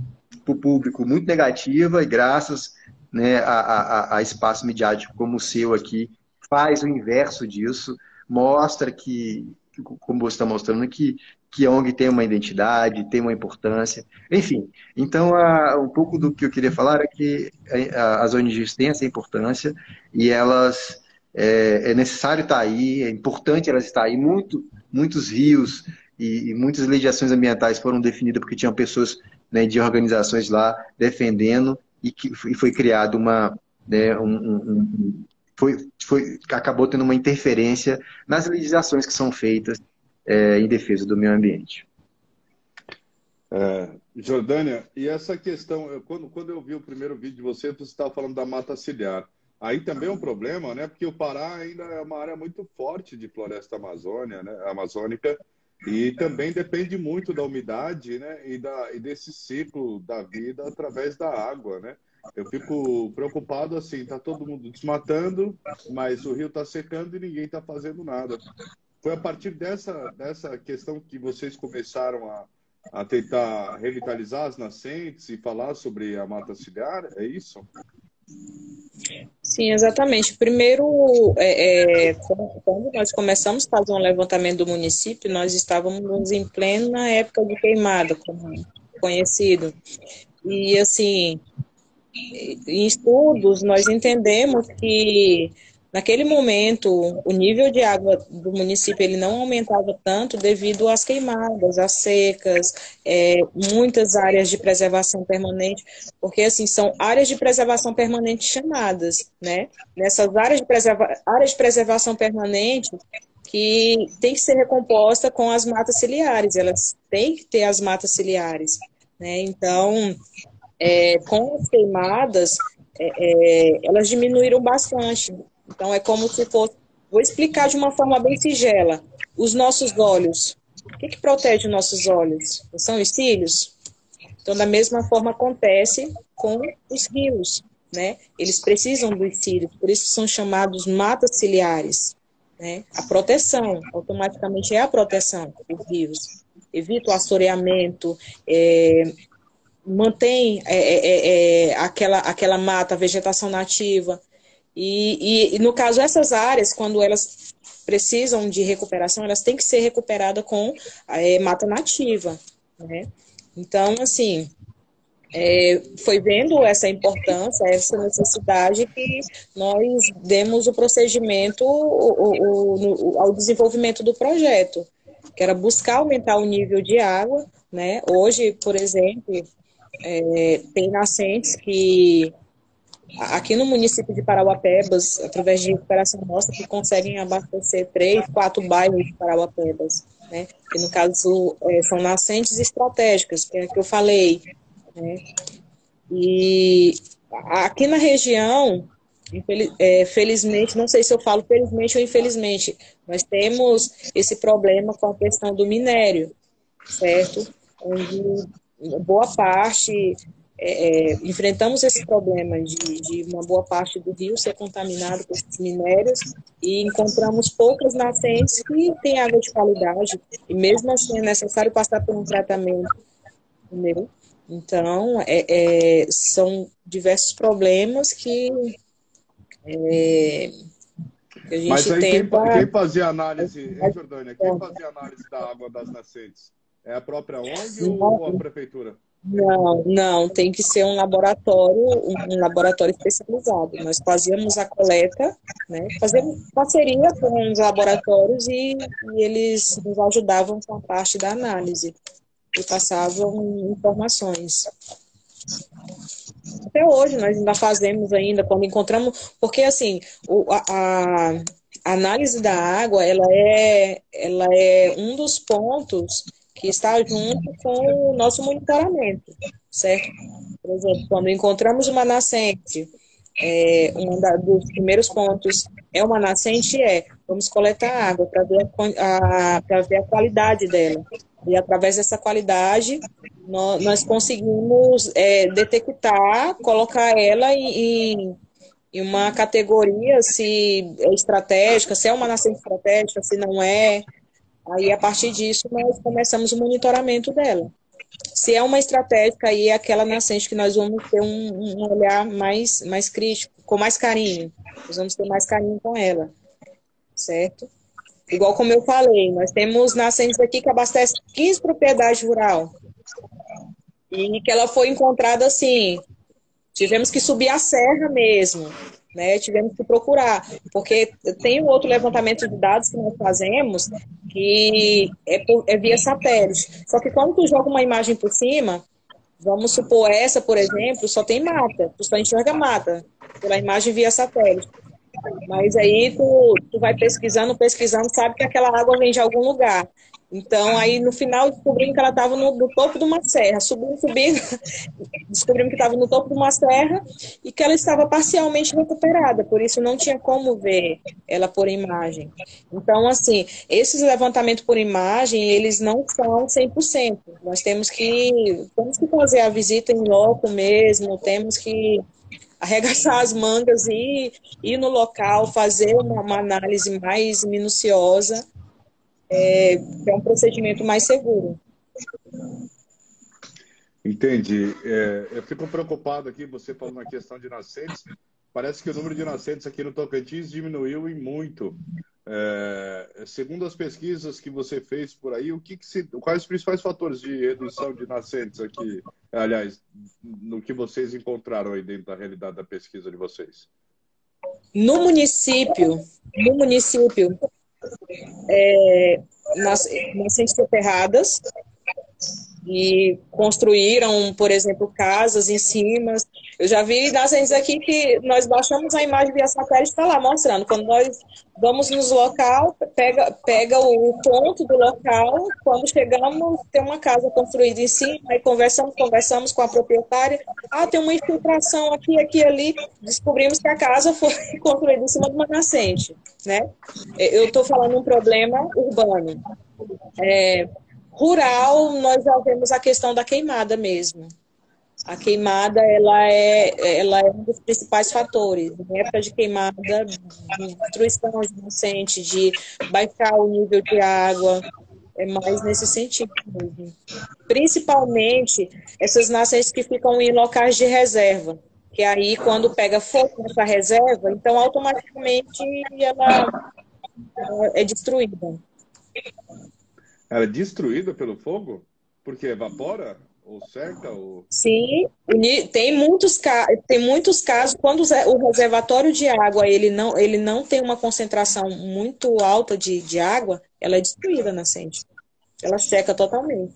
para o público muito negativa, e graças né, a, a, a espaço midiático como o seu aqui, faz o inverso disso, mostra que, como você está mostrando, que, que a ONG tem uma identidade, tem uma importância. Enfim, então a, um pouco do que eu queria falar é que a, as ONGs têm essa importância e elas é, é necessário estar aí, é importante elas estar aí. Muito, muitos rios e, e muitas legislações ambientais foram definidas porque tinham pessoas né, de organizações lá defendendo e que e foi criado uma, né, um, um, foi, foi, acabou tendo uma interferência nas legislações que são feitas é, em defesa do meio ambiente. É, Jordânia, e essa questão, eu, quando, quando eu vi o primeiro vídeo de você, você estava falando da mata ciliar. Aí também é um problema, né? Porque o Pará ainda é uma área muito forte de floresta amazônia, né? amazônica, e também depende muito da umidade né? e, da, e desse ciclo da vida através da água, né? Eu fico preocupado assim, tá todo mundo desmatando, mas o rio está secando e ninguém está fazendo nada. Foi a partir dessa, dessa questão que vocês começaram a, a tentar revitalizar as nascentes e falar sobre a mata ciliar, é isso? Sim, exatamente. Primeiro, é, é, quando nós começamos a fazer um levantamento do município, nós estávamos em plena época de queimada, como conhecido. E, assim, em estudos, nós entendemos que Naquele momento, o nível de água do município ele não aumentava tanto devido às queimadas, às secas, é, muitas áreas de preservação permanente, porque assim são áreas de preservação permanente chamadas, né? Nessas áreas de, preserva áreas de preservação permanente que tem que ser recomposta com as matas ciliares, elas têm que ter as matas ciliares, né? Então, é, com as queimadas, é, é elas diminuíram bastante. Então, é como se fosse. Vou explicar de uma forma bem sigela. Os nossos olhos. O que, que protege os nossos olhos? São os cílios? Então, da mesma forma, acontece com os rios. Né? Eles precisam dos cílios, por isso são chamados matas ciliares. Né? A proteção, automaticamente é a proteção dos rios. Evita o assoreamento, é, mantém é, é, é, é aquela, aquela mata, vegetação nativa. E, e, e, no caso, essas áreas, quando elas precisam de recuperação, elas têm que ser recuperadas com é, mata nativa. Né? Então, assim, é, foi vendo essa importância, essa necessidade que nós demos o procedimento o, o, ao desenvolvimento do projeto, que era buscar aumentar o nível de água. Né? Hoje, por exemplo, é, tem nascentes que aqui no município de Parauapebas, através de recuperação nossa, que conseguem abastecer três, quatro bairros de Parauapebas, né? Que no caso é, são nascentes estratégicas, que é que eu falei, né? E aqui na região, é, felizmente, não sei se eu falo felizmente ou infelizmente, nós temos esse problema com a questão do minério, certo? Onde boa parte é, é, enfrentamos esse problema de, de, uma boa parte do rio ser contaminado por esses minérios e encontramos poucas nascentes que têm água de qualidade e mesmo assim é necessário passar por um tratamento, entendeu? Então, é, é são diversos problemas que, é, a gente Mas aí tenta... quem, quem fazia análise, hein, Jordânia, quem fazia análise da água das nascentes? É a própria ONG ou a prefeitura? Não, não, tem que ser um laboratório, um laboratório especializado. Nós fazíamos a coleta, né? Fazíamos parceria com os laboratórios e, e eles nos ajudavam com a parte da análise e passavam informações. Até hoje nós ainda fazemos ainda quando encontramos, porque assim, o, a, a análise da água, ela é, ela é um dos pontos que está junto com o nosso monitoramento, certo? Por exemplo, quando encontramos uma nascente, é, um dos primeiros pontos é uma nascente, é vamos coletar água para ver a, a ver a qualidade dela. E através dessa qualidade, nós, nós conseguimos é, detectar, colocar ela em, em uma categoria se é estratégica, se é uma nascente estratégica, se não é, Aí, a partir disso, nós começamos o monitoramento dela. Se é uma estratégica, aí é aquela nascente que nós vamos ter um, um olhar mais, mais crítico, com mais carinho. Nós vamos ter mais carinho com ela, certo? Igual como eu falei, nós temos nascentes aqui que abastecem 15 propriedades rural. E que ela foi encontrada assim, tivemos que subir a serra mesmo, né? Tivemos que procurar, porque tem um outro levantamento de dados que nós fazemos que é, por, é via satélite. Só que quando tu joga uma imagem por cima, vamos supor essa, por exemplo, só tem mata, tu só enxerga mata pela imagem via satélite. Mas aí tu, tu vai pesquisando, pesquisando, sabe que aquela água vem de algum lugar. Então, aí no final descobrimos que ela estava no, no, topo de uma serra, subindo, subindo, descobrimos que estava no topo de uma serra e que ela estava parcialmente recuperada, por isso não tinha como ver ela por imagem. Então, assim, esses levantamentos por imagem, eles não são 100%. Nós temos que, temos que fazer a visita em loco mesmo, temos que arregaçar as mangas e ir no local, fazer uma, uma análise mais minuciosa é, é um procedimento mais seguro. Entendi. É, eu fico preocupado aqui, você falando na questão de nascentes. Parece que o número de nascentes aqui no Tocantins diminuiu e muito. É, segundo as pesquisas que você fez por aí, o que, que se, quais os principais fatores de redução de nascentes aqui? Aliás, no que vocês encontraram aí dentro da realidade da pesquisa de vocês? No município, no município, é, nas, nascentes soterradas e construíram, por exemplo, casas em cima. Eu já vi nascentes aqui que nós baixamos a imagem via satélite está lá mostrando. Quando nós vamos nos local, pega, pega o ponto do local, quando chegamos, tem uma casa construída em cima, aí conversamos, conversamos com a proprietária. Ah, tem uma infiltração aqui, aqui, ali. Descobrimos que a casa foi construída em cima de uma nascente, né? Eu estou falando um problema urbano. É, Rural, nós já vemos a questão da queimada mesmo. A queimada, ela é, ela é um dos principais fatores. Em época de queimada, de destruição de nascente, de baixar o nível de água, é mais nesse sentido mesmo. Principalmente essas nascentes que ficam em locais de reserva. Que aí, quando pega fogo nessa reserva, então automaticamente ela é destruída. Ela é destruída pelo fogo? Porque evapora? Ou seca? Ou... Sim, tem muitos, tem muitos casos, quando o reservatório de água ele não, ele não tem uma concentração muito alta de, de água, ela é destruída na nascente. Ela seca totalmente.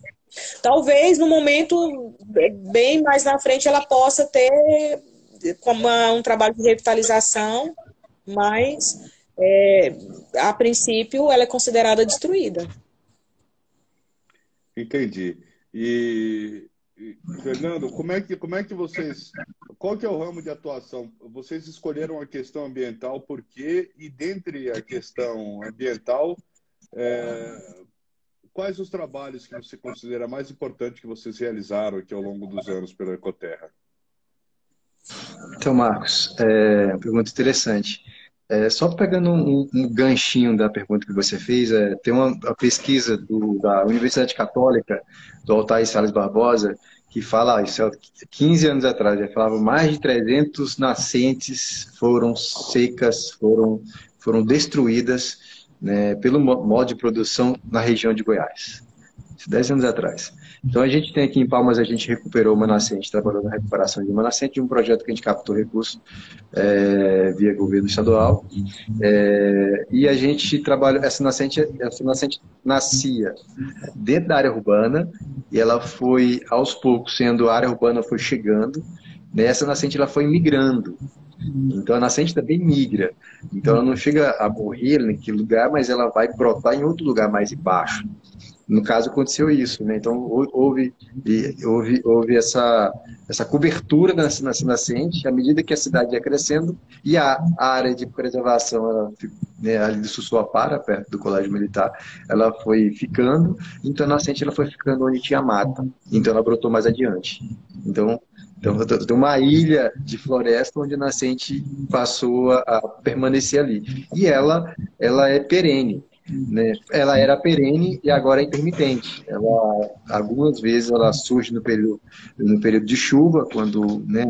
Talvez no momento bem mais na frente ela possa ter como um trabalho de revitalização, mas é, a princípio ela é considerada destruída. Entendi. E, e, Fernando, como é que como é que vocês qual que é o ramo de atuação? Vocês escolheram a questão ambiental por quê? E dentre a questão ambiental, é, quais os trabalhos que você considera mais importantes que vocês realizaram aqui ao longo dos anos pela Ecoterra? Então, Marcos, é, pergunta interessante. É, só pegando um, um, ganchinho da pergunta que você fez, é, tem uma, pesquisa do, da Universidade Católica, do Altair Salles Barbosa, que fala, isso é 15 anos atrás, ele falava mais de 300 nascentes foram secas, foram, foram destruídas né, pelo modo de produção na região de Goiás. 10 anos atrás. Então a gente tem aqui em Palmas, a gente recuperou uma nascente, trabalhou na recuperação de uma nascente de um projeto que a gente captou recursos é, via governo estadual. É, e a gente trabalha, essa nascente, essa nascente nascia dentro da área urbana e ela foi aos poucos, sendo a área urbana foi chegando, nessa nascente ela foi migrando. Então a nascente também migra. Então ela não chega a morrer naquele lugar, mas ela vai brotar em outro lugar mais embaixo. No caso, aconteceu isso, né? Então, houve, houve, houve essa, essa cobertura da nascente, à medida que a cidade ia crescendo, e a, área de preservação, ela, né, ali do Sussuapara, perto do Colégio Militar, ela foi ficando, então a nascente ela foi ficando onde tinha mata, então ela brotou mais adiante. Então, então, tem uma ilha de floresta onde a nascente passou a, a permanecer ali. E ela, ela é perene. Né? Ela era perene e agora é intermitente. Ela, algumas vezes ela surge no período, no período de chuva, quando né,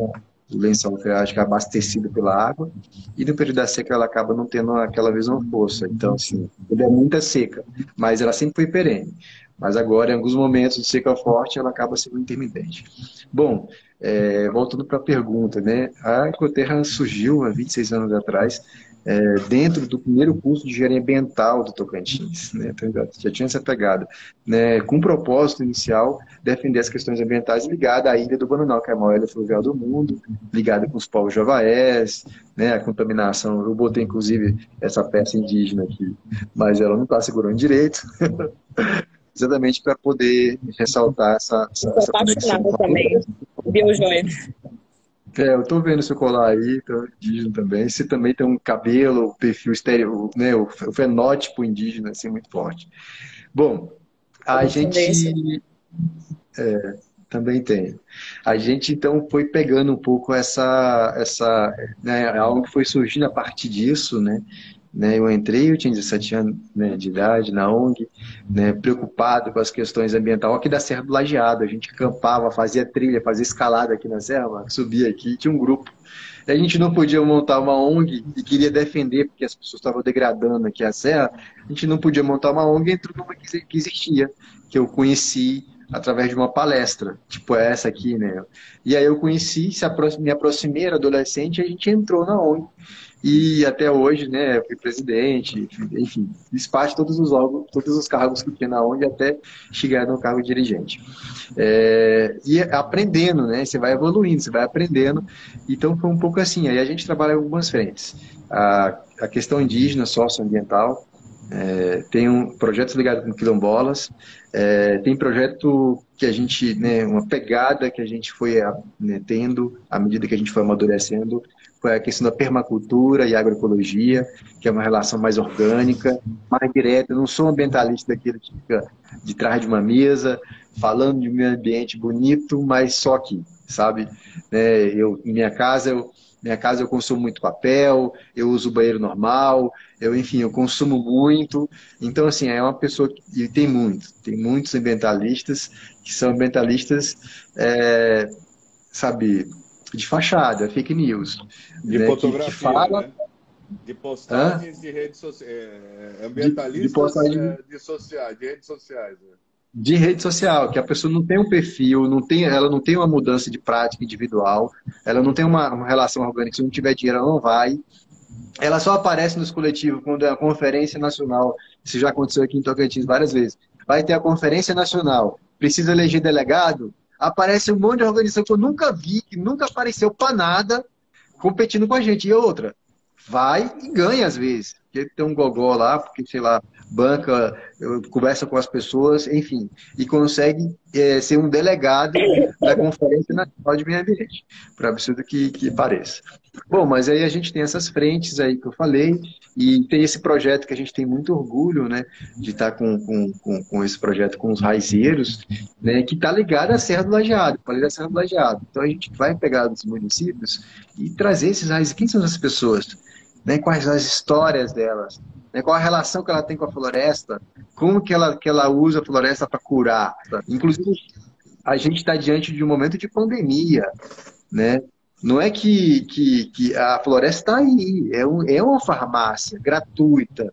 o lençol freático é abastecido pela água, e no período da seca ela acaba não tendo aquela mesma força. Então, assim, ele é muita seca, mas ela sempre foi perene. Mas agora, em alguns momentos de seca forte, ela acaba sendo intermitente. Bom, é, voltando para a pergunta, né? A Ecoterra surgiu há 26 anos atrás é, dentro do primeiro curso de engenharia ambiental do Tocantins. Né? Então, já tinha essa pegada. Né? Com o propósito inicial, defender as questões ambientais ligadas à ilha do Bananal, que é a maior ilha fluvial do mundo, ligada com os povos javaés, né? a contaminação. Eu botei, inclusive, essa peça indígena aqui, mas ela não está segurando direito. Exatamente para poder ressaltar essa, essa, essa conexão. também, biojoia. É, eu tô vendo seu colar aí, tô indígena também. Você também tem um cabelo, perfil estéreo, né, o, fenótipo indígena, assim, muito forte. Bom, a gente... É, também tem. A gente, então, foi pegando um pouco essa... essa né, algo que foi surgindo a partir disso, né? Né, eu entrei, eu tinha 17 anos né, de idade na ONG, né, preocupado com as questões ambientais. Aqui da Serra do Lajeado, a gente acampava, fazia trilha, fazia escalada aqui na Serra, subia aqui, tinha um grupo. A gente não podia montar uma ONG e queria defender, porque as pessoas estavam degradando aqui a Serra, a gente não podia montar uma ONG, entrou numa que existia, que eu conheci através de uma palestra, tipo essa aqui, né? E aí eu conheci, me aproximei, era adolescente, a gente entrou na ONG e até hoje, né, fui presidente, enfim, fiz parte de todos os todos os cargos que tinha na ONG até chegar no cargo de dirigente. É, e aprendendo, né, você vai evoluindo, você vai aprendendo, então foi um pouco assim, aí a gente trabalha em algumas frentes. A, a questão indígena, socioambiental, é, tem um projetos ligados com quilombolas, é, tem projeto que a gente, né, uma pegada que a gente foi né, tendo à medida que a gente foi amadurecendo, a questão da permacultura e agroecologia, que é uma relação mais orgânica, mais direta. Eu não sou ambientalista daquele que fica de trás de uma mesa, falando de um meio ambiente bonito, mas só aqui, sabe? É, eu, em minha casa, eu, minha casa eu consumo muito papel, eu uso banheiro normal, eu, enfim, eu consumo muito. Então, assim, é uma pessoa que e tem muito, tem muitos ambientalistas que são ambientalistas, é, sabe, de fachada, fake news. De né, fotografia, que, que fala... né? De postagens Hã? de redes sociais, é, ambientalistas de, de, postagem... É, de, sociais, de redes sociais. Né? De rede social, que a pessoa não tem um perfil, não tem, ela não tem uma mudança de prática individual, ela não tem uma, uma relação orgânica, se não tiver dinheiro, ela não vai. Ela só aparece nos coletivos quando é a conferência nacional, isso já aconteceu aqui em Tocantins várias vezes. Vai ter a conferência nacional, precisa eleger delegado, aparece um monte de organização que eu nunca vi, que nunca apareceu para nada, competindo com a gente. E outra, vai e ganha às vezes. Porque tem um gogó lá, porque, sei lá, banca, conversa com as pessoas, enfim, e consegue é, ser um delegado da Conferência Nacional de Meio Ambiente, por absurdo que, que pareça. Bom, mas aí a gente tem essas frentes aí que eu falei, e tem esse projeto que a gente tem muito orgulho, né, de estar com, com, com, com esse projeto com os raizeiros, né, que está ligado à Serra do Lajeado, falei da Serra do Lajeado. Então a gente vai pegar dos municípios e trazer esses raizeiros. Quem são essas pessoas? Né, quais as histórias delas? Né, qual a relação que ela tem com a floresta? Como que ela, que ela usa a floresta para curar? Inclusive, a gente está diante de um momento de pandemia, né? Não é que, que, que a floresta está aí, é, um, é uma farmácia gratuita.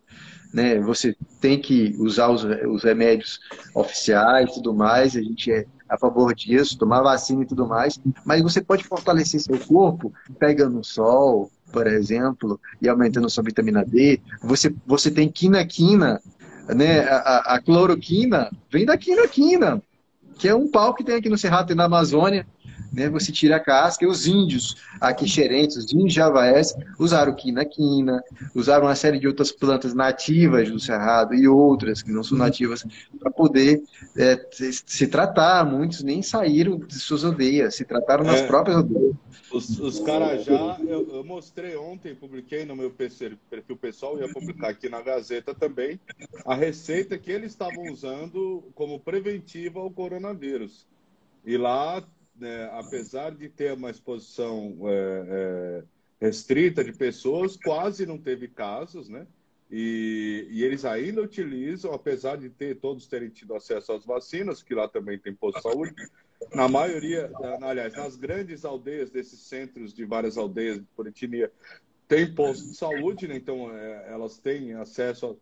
Né? Você tem que usar os, os remédios oficiais e tudo mais, a gente é a favor disso, tomar vacina e tudo mais, mas você pode fortalecer seu corpo pegando o sol, por exemplo, e aumentando sua vitamina D. Você, você tem quina-quina, né? A, a, cloroquina vem da quina-quina, que é um pau que tem aqui no Cerrado e na Amazônia, né, você tira a casca, e os índios aqui xerentes, os índios javaés, usaram quina-quina, usaram uma série de outras plantas nativas do Cerrado e outras que não são nativas, para poder é, se tratar. Muitos nem saíram de suas aldeias, se trataram nas é, próprias aldeias. Os, os Carajá, eu, eu, mostrei ontem, publiquei no meu perfil pessoal, ia publicar aqui na Gazeta também, a receita que eles estavam usando como preventiva ao coronavírus. E lá né, apesar de ter uma exposição é, é, restrita de pessoas, quase não teve casos, né? E, e, eles ainda utilizam, apesar de ter todos terem tido acesso às vacinas, que lá também tem posto de saúde, na maioria, aliás, nas grandes aldeias desses centros de várias aldeias por etnia, tem posto de saúde, né? então é, elas têm acesso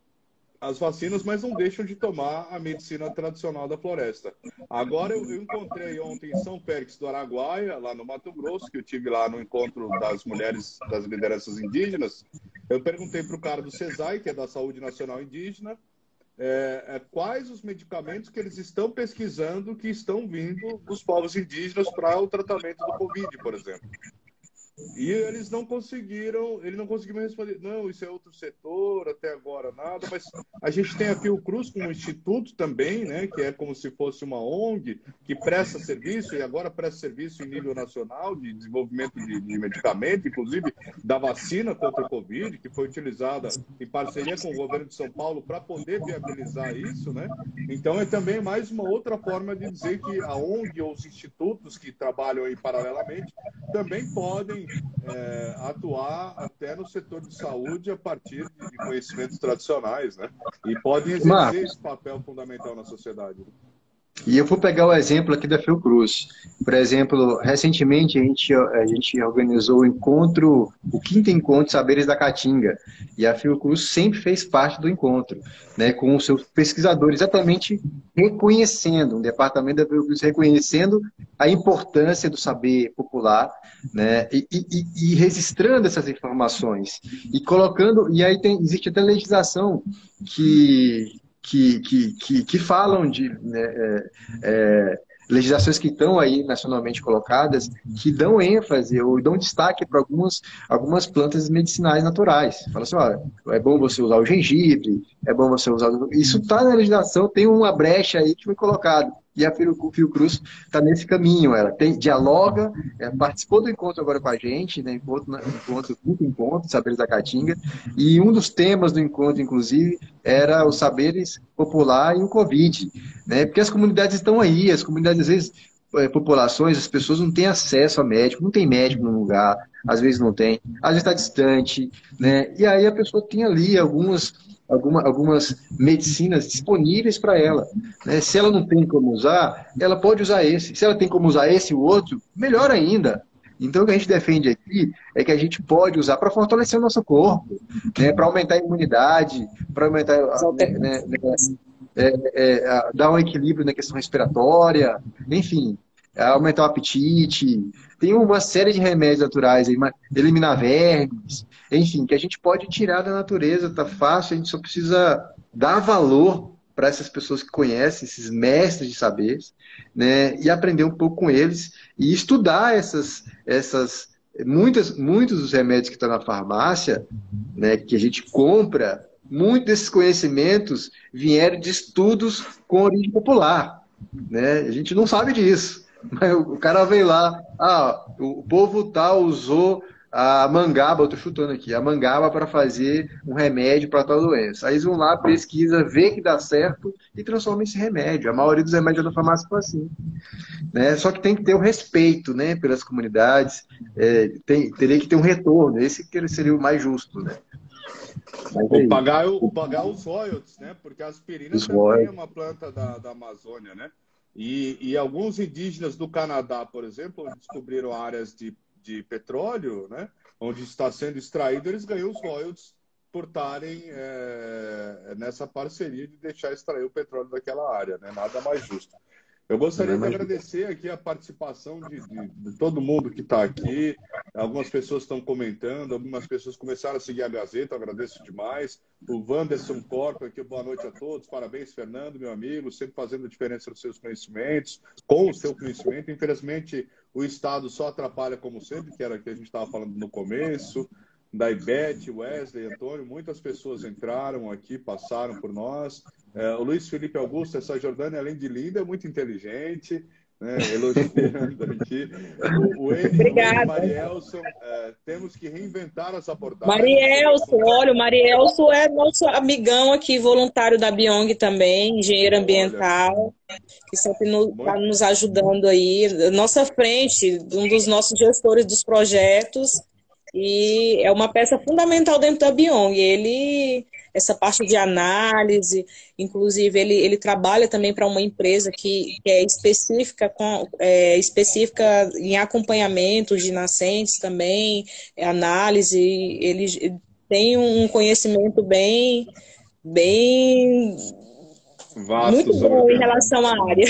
as vacinas, mas não deixam de tomar a medicina tradicional da floresta. Agora, eu, encontrei ontem em São Pérez do Araguaia, lá no Mato Grosso, que eu tive lá no encontro das mulheres das lideranças indígenas, Eu perguntei para o cara do CESAI, que é da Saúde Nacional Indígena, é, é, quais os medicamentos que eles estão pesquisando que estão vindo dos povos indígenas para o tratamento do Covid, por exemplo. E eles não conseguiram, ele não conseguiu me responder, não, isso é outro setor, até agora nada, mas a gente tem a Fiocruz como um instituto também, né, que é como se fosse uma ONG, que presta serviço e agora presta serviço em nível nacional de desenvolvimento de, de medicamento, inclusive da vacina contra o Covid, que foi utilizada em parceria com o governo de São Paulo para poder viabilizar isso, né? Então é também mais uma outra forma de dizer que a ONG ou os institutos que trabalham aí paralelamente também podem é, atuar até no setor de saúde a partir de conhecimentos tradicionais, né? E podem exercer Marcos, esse papel fundamental na sociedade. E eu vou pegar o exemplo aqui da Fiocruz. Por exemplo, recentemente a gente, a gente organizou o encontro, o quinto encontro Saberes da Caatinga. E a Fiocruz sempre fez parte do encontro, né, com os seus pesquisadores, exatamente reconhecendo, um departamento da Fiocruz reconhecendo a importância do saber popular, né, e, e, e registrando essas informações. E colocando, e aí tem, existe até legislação que que, que, que, que falam de né, é, é, legislações que estão aí nacionalmente colocadas, que dão ênfase ou dão destaque para algumas, algumas plantas medicinais naturais. Fala assim, olha, é bom você usar o gengibre, é bom você usar... Isso está na legislação, tem uma brecha aí que foi colocado. E a Fiocruz está nesse caminho. Ela tem, dialoga, é, participou do encontro agora com a gente, né, encontro, encontro, muito encontro, Saberes da Caatinga, e um dos temas do encontro, inclusive, era os saberes popular e o Covid. Né, porque as comunidades estão aí, as comunidades, às vezes, é, populações, as pessoas não têm acesso a médico, não tem médico no lugar, às vezes não tem, às vezes está distante, né? E aí a pessoa tem ali algumas alguma, algumas medicinas disponíveis para ela. Né? Se ela não tem como usar, ela pode usar esse. Se ela tem como usar esse e o outro, melhor ainda. Então, o que a gente defende aqui é que a gente pode usar para fortalecer o nosso corpo, né? para aumentar a imunidade, para aumentar. Né, né, é, é, dar um equilíbrio na questão respiratória, enfim, aumentar o apetite. Tem uma série de remédios naturais, eliminar vermes, enfim, que a gente pode tirar da natureza, tá fácil, a gente só precisa dar valor para essas pessoas que conhecem, esses mestres de saberes, né, e aprender um pouco com eles e estudar essas, essas muitas, muitos dos remédios que estão na farmácia, né, que a gente compra, muitos desses conhecimentos vieram de estudos com origem popular, né? A gente não sabe disso, mas o cara veio lá, ah, o povo tal usou a mangaba, eu tô chutando aqui, a mangaba para fazer um remédio para tal doença. Aí eles vão lá, pesquisa, vê que dá certo e transforma esse remédio. A maioria dos remédios da farmácia foi assim. Né? Só que tem que ter o respeito né, pelas comunidades, é, tem, teria que ter um retorno, esse que seria o mais justo. Né? é pagar, o pagar os royalties, né? Porque a aspirina os também royalties. é uma planta da, da Amazônia, né? E, e alguns indígenas do Canadá, por exemplo, descobriram áreas de de petróleo, né, onde está sendo extraído, eles ganham os royalties por estarem é, nessa parceria de deixar extrair o petróleo daquela área, né? Nada mais justo. Eu gostaria de agradecer aqui a participação de, de, de todo mundo que está aqui. Algumas pessoas estão comentando, algumas pessoas começaram a seguir a Gazeta, eu agradeço demais. O Wanderson Corpo aqui, boa noite a todos. Parabéns, Fernando, meu amigo, sempre fazendo a diferença nos seus conhecimentos, com o seu conhecimento. Infelizmente, o Estado só atrapalha como sempre, que era o que a gente estava falando no começo. Da Ibete, Wesley, Antônio, muitas pessoas entraram aqui, passaram por nós. É, o Luiz Felipe Augusto, essa Jordânia, além de linda, é muito inteligente, né? elogiando aqui. O, o Obrigada. Marielson, é, temos que reinventar as abordagens. Marielson, olha, o Marielson é nosso amigão aqui, voluntário da Biong também, engenheiro ambiental, olha. que sempre está nos, nos ajudando aí. Nossa frente, um dos nossos gestores dos projetos, e é uma peça fundamental dentro da Biong. Ele essa parte de análise, inclusive ele, ele trabalha também para uma empresa que, que, é específica com é, específica em acompanhamento de nascentes também, é análise, ele tem um conhecimento bem bem Vasto muito bom em relação à área.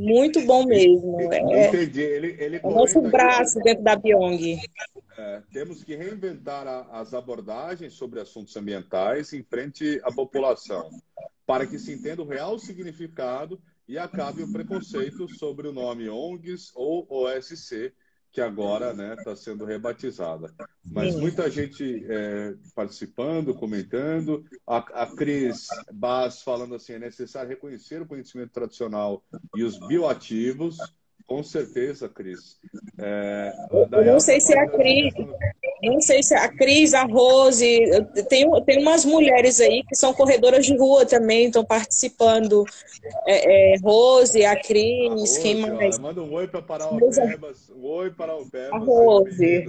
Muito bom mesmo. É, Entendi. Ele, ele é o nosso braço dentro da Biong. é, temos que reinventar a, as abordagens sobre assuntos ambientais em frente à população, para que se entenda o real significado e acabe o preconceito sobre o nome ONGs ou OSC, que agora está né, tá sendo rebatizada. Mas muita gente é, participando, comentando. A, a Cris Bas falando assim: é necessário reconhecer o conhecimento tradicional e os bioativos. Com certeza, Cris. É, eu não sei se é a Cris. Não sei se é a Cris, a Rose. Tem, tem umas mulheres aí que são corredoras de rua também, estão participando. É, é, Rose, a Cris, a Rose, quem mais? Ó, manda um oi para Paraupebas. Um oi para o A Rose.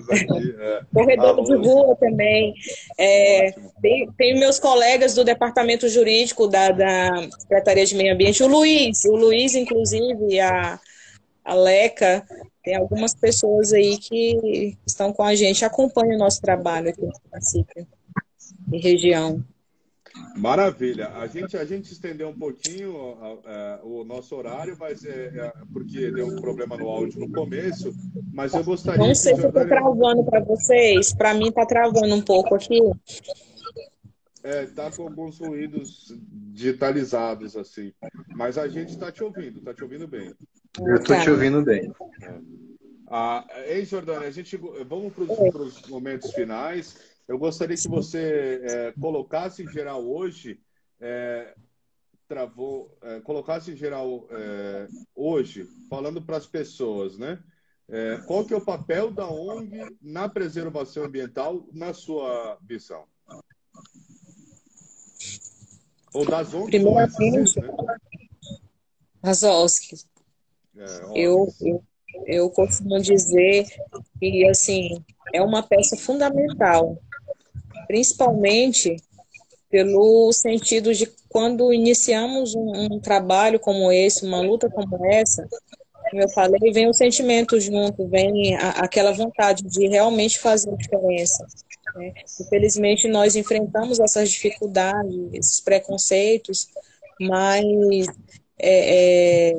É. Corredora de rua também. É, tem, tem meus colegas do departamento jurídico da, da Secretaria de Meio Ambiente, o Luiz, o Luiz, inclusive, a a Leca, tem algumas pessoas aí que estão com a gente, acompanham o nosso trabalho aqui no município e região. Maravilha. A gente, a gente estendeu um pouquinho o nosso horário, mas é, é, porque deu um problema no áudio no começo, mas eu gostaria... Não sei se estou travando para vocês, para mim está travando um pouco aqui. É, tá com alguns ruídos digitalizados, assim. Mas a gente está te ouvindo, está te ouvindo bem. Eu estou te ouvindo bem. É. Ah, ei, Jordânia, a gente vamos para os momentos finais. Eu gostaria que você é, colocasse em geral hoje, é, travou, é, colocasse em geral é, hoje, falando para as pessoas, né? É, qual que é o papel da ONG na preservação ambiental, na sua visão? Ou das ONGs? Primeiramente, né? as OSCs. É, eu, eu, eu costumo dizer que, assim, é uma peça fundamental, principalmente pelo sentido de quando iniciamos um, um trabalho como esse, uma luta como essa, como eu falei, vem o sentimento junto, vem a, aquela vontade de realmente fazer a diferença. Né? Infelizmente, nós enfrentamos essas dificuldades, esses preconceitos, mas é,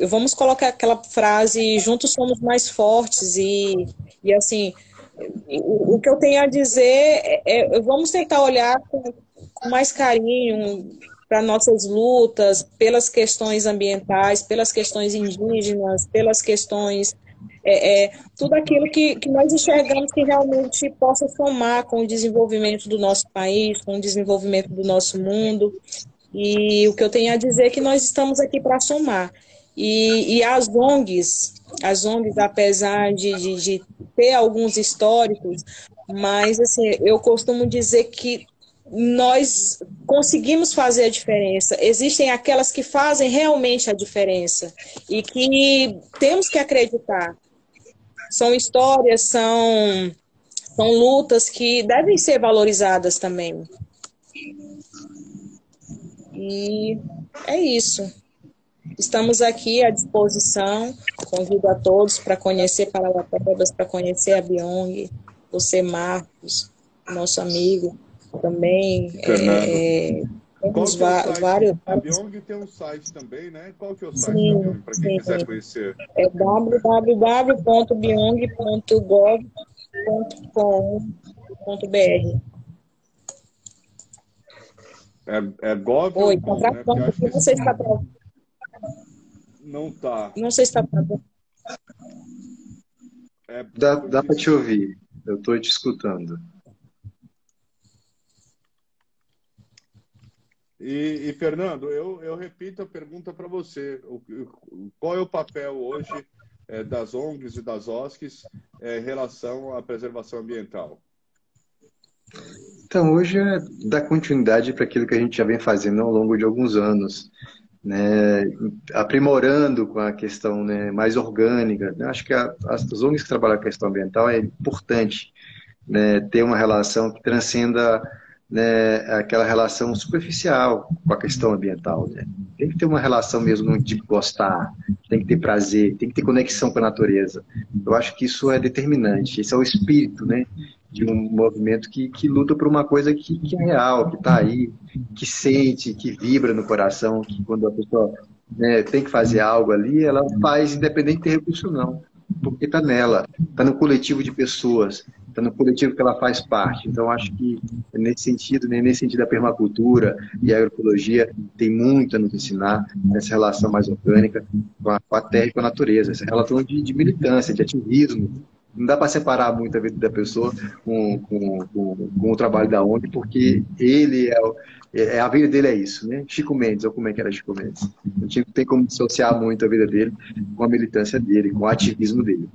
é, vamos colocar aquela frase: juntos somos mais fortes, e, e assim, o, o que eu tenho a dizer é, é vamos tentar olhar com, com mais carinho para nossas lutas, pelas questões ambientais, pelas questões indígenas, pelas questões é, é, tudo aquilo que, que nós enxergamos que realmente possa somar com o desenvolvimento do nosso país, com o desenvolvimento do nosso mundo. E o que eu tenho a dizer é que nós estamos aqui para somar. E, e, as ONGs, as ONGs, apesar de, de, de ter alguns históricos, mas assim, eu costumo dizer que nós conseguimos fazer a diferença. Existem aquelas que fazem realmente a diferença e que temos que acreditar. São histórias, são, são lutas que devem ser valorizadas também. E é isso. Estamos aqui à disposição. Convido a todos para conhecer Parauapebas, para conhecer a Biong, você, Marcos, nosso amigo também. Fernando. É, temos é vários. A Biong tem um site também, né? Qual que é o site para quem sim. quiser conhecer? É www.biong.gov.com.br. É, é gov Oi, tá travando, né? não sei se está travando. Não está. Não sei se está travando. É, dá dá para te ouvir. Eu estou te escutando. E, e, Fernando, eu, eu repito a pergunta para você. O, qual é o papel hoje é, das ONGs e das OSCs é, em relação à preservação ambiental? Então, hoje é dar continuidade para aquilo que a gente já vem fazendo ao longo de alguns anos, né? aprimorando com a questão né, mais orgânica. Acho que a, as ONGs que trabalham a questão ambiental é importante né, ter uma relação que transcenda né, aquela relação superficial com a questão ambiental. Né? Tem que ter uma relação mesmo de gostar, tem que ter prazer, tem que ter conexão com a natureza. Eu acho que isso é determinante, esse é o espírito né, de um movimento que, que luta por uma coisa que, que é real, que está aí, que sente, que vibra no coração, que quando a pessoa né, tem que fazer algo ali, ela faz independente de ter recurso não porque está nela, está no coletivo de pessoas está no coletivo que ela faz parte. Então, acho que nesse sentido, né, nesse sentido, a permacultura e a agroecologia tem muito a nos ensinar nessa relação mais orgânica com a, com a terra e com a natureza, essa relação de, de militância, de ativismo. Não dá para separar muito a vida da pessoa com, com, com, com, o trabalho da ONG, porque ele é, é, a vida dele é isso, né? Chico Mendes, ou como é que era Chico Mendes? Não tem como dissociar muito a vida dele com a militância dele, com o ativismo dele.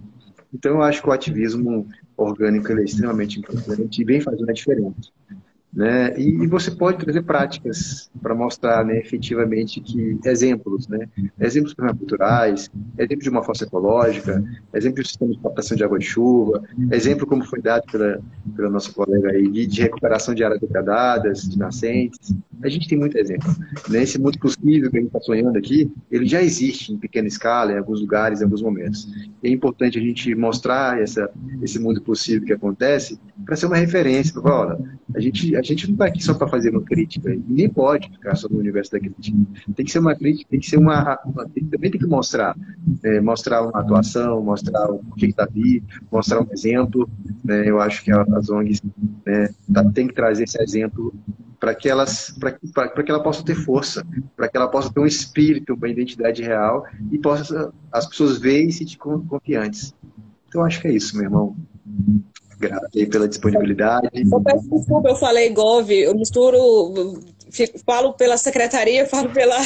Então, eu acho que o ativismo orgânico é extremamente importante e vem fazendo a diferença. Né? E, você pode trazer práticas para mostrar né, efetivamente que exemplos, né? exemplos permaculturais, exemplo de uma fossa ecológica, exemplo de sistema de captação de água de chuva, exemplo como foi dado pela, pela nossa colega aí, de, de recuperação de áreas degradadas, de nascentes. A gente tem muito exemplo. Né? Mundo possível que a gente está sonhando aqui, ele já existe em pequena escala, em alguns lugares, em alguns momentos. E é importante a gente mostrar essa, esse mundo possível que acontece para ser uma referência. Olha, a gente, a gente não está aqui só para fazer uma crítica, nem pode ficar só no universo da crítica. Tem que ser uma crítica, tem que ser uma. também tem que mostrar. É, mostrar uma atuação, mostrar o que está ali, mostrar um exemplo. Né? Eu acho que as ONGs né, tá, tem que trazer esse exemplo para que elas para que ela possa ter força, para que ela possa ter um espírito, uma identidade real e possa as pessoas verem e se confiantes. Então acho que é isso, meu irmão. Grato aí pela disponibilidade. Eu peço desculpa, eu falei Gov, eu misturo, falo pela secretaria, falo pela,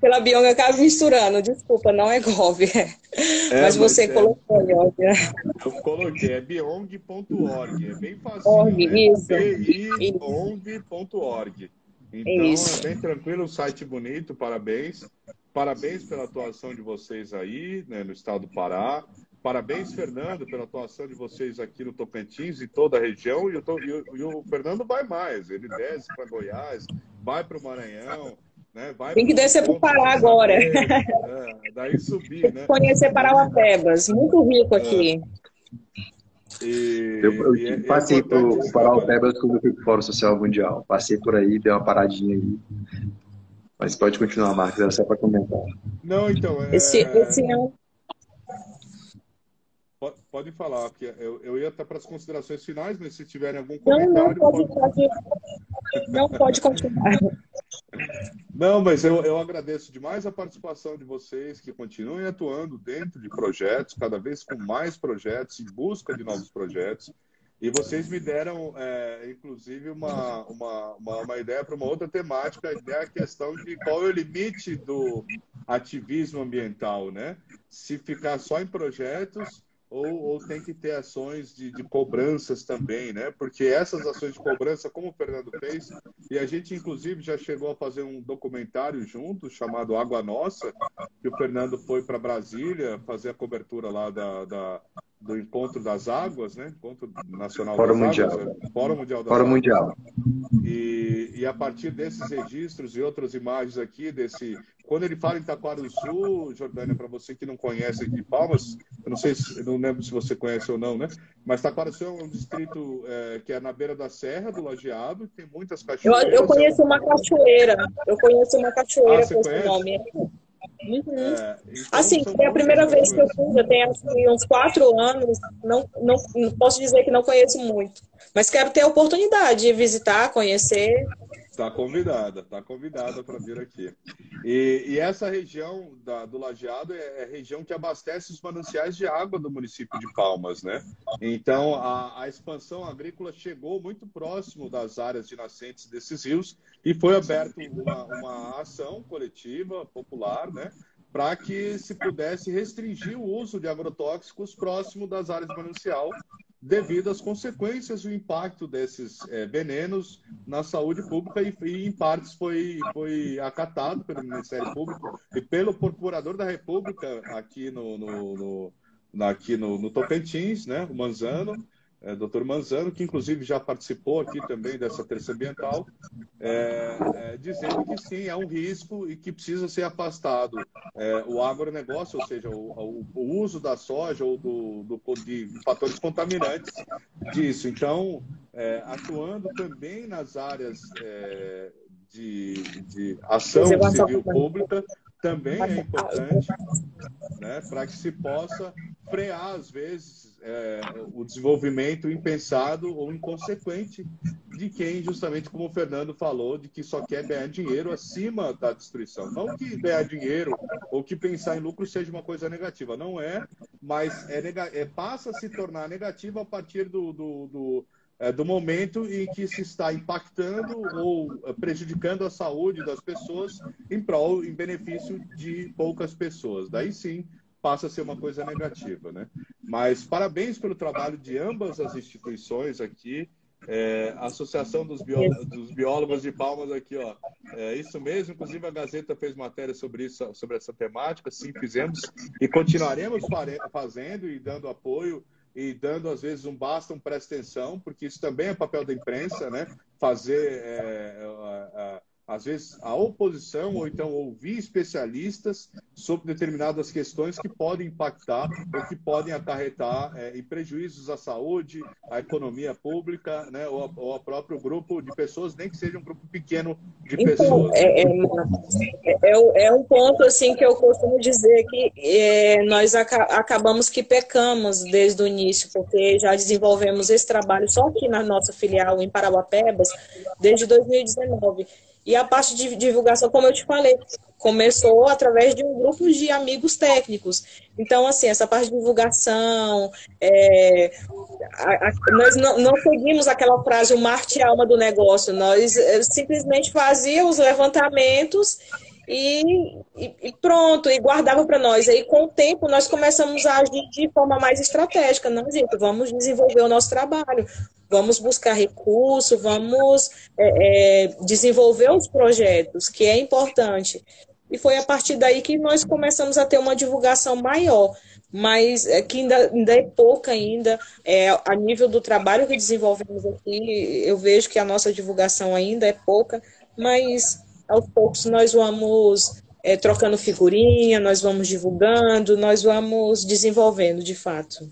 pela Bionga, acabo misturando. Desculpa, não é Gov. É. É, mas você mas é, colocou, né? Eu coloquei, é biong.org, é bem fácil. Org, né? isso. biong.org. Então, isso. é bem tranquilo, um site bonito, parabéns. Parabéns pela atuação de vocês aí, né, no estado do Pará. Parabéns, Fernando, pela atuação de vocês aqui no Tocantins e toda a região. E, tô, e, o, e o Fernando vai mais, ele desce para Goiás, vai para o Maranhão. Né? Vai Tem que descer para o Pará agora. É, daí subir, né? Conhecer Parauapebas, muito rico é. aqui. E, eu, eu e é, passei é por Parauapebas quando eu fui para o Fórum Social Mundial. Passei por aí, dei uma paradinha aí. Mas pode continuar, Marcos, era só para comentar. Não, então. É... Esse, esse é um Pode falar, porque eu, eu ia até para as considerações finais, mas se tiverem algum comentário. Não, não pode, pode... não pode continuar. Não, mas eu, eu agradeço demais a participação de vocês que continuem atuando dentro de projetos, cada vez com mais projetos, em busca de novos projetos. E vocês me deram, é, inclusive, uma, uma, uma, uma ideia para uma outra temática, que é a questão de qual é o limite do ativismo ambiental, né? Se ficar só em projetos ou, ou tem que ter ações de, de, cobranças também, né? Porque essas ações de cobrança, como o Fernando fez, e a gente inclusive já chegou a fazer um documentário junto chamado Água Nossa, que o Fernando foi para Brasília fazer a cobertura lá da, da, do Encontro das Águas, né? Encontro Nacional Fórum das Mundial. Águas, é, Fórum Mundial das Fórum Águas. Mundial. E, e a partir desses registros e outras imagens aqui desse quando ele fala em Taquara do Sul, Jordânia, para você que não conhece aqui Palmas, eu não sei, se, não lembro se você conhece ou não, né? Mas Taquara do Sul é um distrito é, que é na beira da serra do Lajeado, tem muitas cachoeiras. Eu, eu conheço uma cachoeira, eu conheço uma cachoeira ah, com esse nome. Uhum. É, então assim, foi a primeira vez que eu fui, eu tenho assim, uns quatro anos, não, não, não posso dizer que não conheço muito, mas quero ter a oportunidade de visitar, conhecer. Está convidada, está convidada para vir aqui. E, e, essa região da, do Lajeado é, é a região que abastece os mananciais de água do município de Palmas, né? Então, a, a, expansão agrícola chegou muito próximo das áreas de nascentes desses rios e foi aberta uma, uma ação coletiva, popular, né? Para que se pudesse restringir o uso de agrotóxicos próximo das áreas de manancial devido às consequências do impacto desses é, venenos na saúde pública e, e, em partes foi, foi acatado pelo Ministério Público e pelo Procurador da República aqui no, no, no aqui no, no Tocantins, né, o Manzano, é, doutor Manzano, que inclusive já participou aqui também dessa terça ambiental, é, é, dizendo que sim, é um risco e que precisa ser afastado é, o agronegócio, ou seja, o, o, o, uso da soja ou do, do, de fatores contaminantes disso. Então, é, atuando também nas áreas é, de, de ação civil pública, também é importante né, para que se possa frear, às vezes, é, o desenvolvimento impensado ou inconsequente de quem, justamente como o Fernando falou, de que só quer ganhar dinheiro acima da destruição. Não que ganhar dinheiro ou que pensar em lucro seja uma coisa negativa, não é, mas é, é passa a se tornar negativa a partir do, do, do é, do momento em que se está impactando ou é, prejudicando a saúde das pessoas em prol, em benefício de poucas pessoas. Daí sim passa a ser uma coisa negativa, né? Mas parabéns pelo trabalho de ambas as instituições aqui. É, a Associação dos, Bió dos, Biólogos de Palmas aqui, ó. É isso mesmo, inclusive a Gazeta fez matéria sobre isso, sobre essa temática, sim, fizemos e continuaremos fazendo e dando apoio e dando às vezes um basta, um presta atenção, porque isso também é papel da imprensa, né? Fazer é, é, às vezes, a oposição ou então ouvir especialistas sobre determinadas questões que podem impactar ou que podem acarretar é, em prejuízos à saúde, à economia pública, né, ou, ou ao próprio grupo de pessoas, nem que seja um grupo pequeno de então, pessoas. É, é, é, é, um ponto assim que eu costumo dizer que é, nós aca acabamos que pecamos desde o início, porque já desenvolvemos esse trabalho só aqui na nossa filial em Parauapebas desde 2019. E a parte de divulgação, como eu te falei, começou através de um grupo de amigos técnicos. Então, assim, essa parte de divulgação, é, a, a, nós não, não, seguimos aquela frase, o Marte alma do negócio, nós é, simplesmente fazíamos levantamentos e, e, pronto, e guardava para nós. Aí, com o tempo, nós começamos a agir de forma mais estratégica. Não, gente, vamos desenvolver o nosso trabalho, vamos buscar recurso, vamos é, é, desenvolver os projetos, que é importante. E foi a partir daí que nós começamos a ter uma divulgação maior, mas é que ainda, ainda é pouca ainda. É, a nível do trabalho que desenvolvemos aqui, eu vejo que a nossa divulgação ainda é pouca, mas aos poucos nós vamos é, trocando figurinha, nós vamos divulgando, nós vamos desenvolvendo de fato.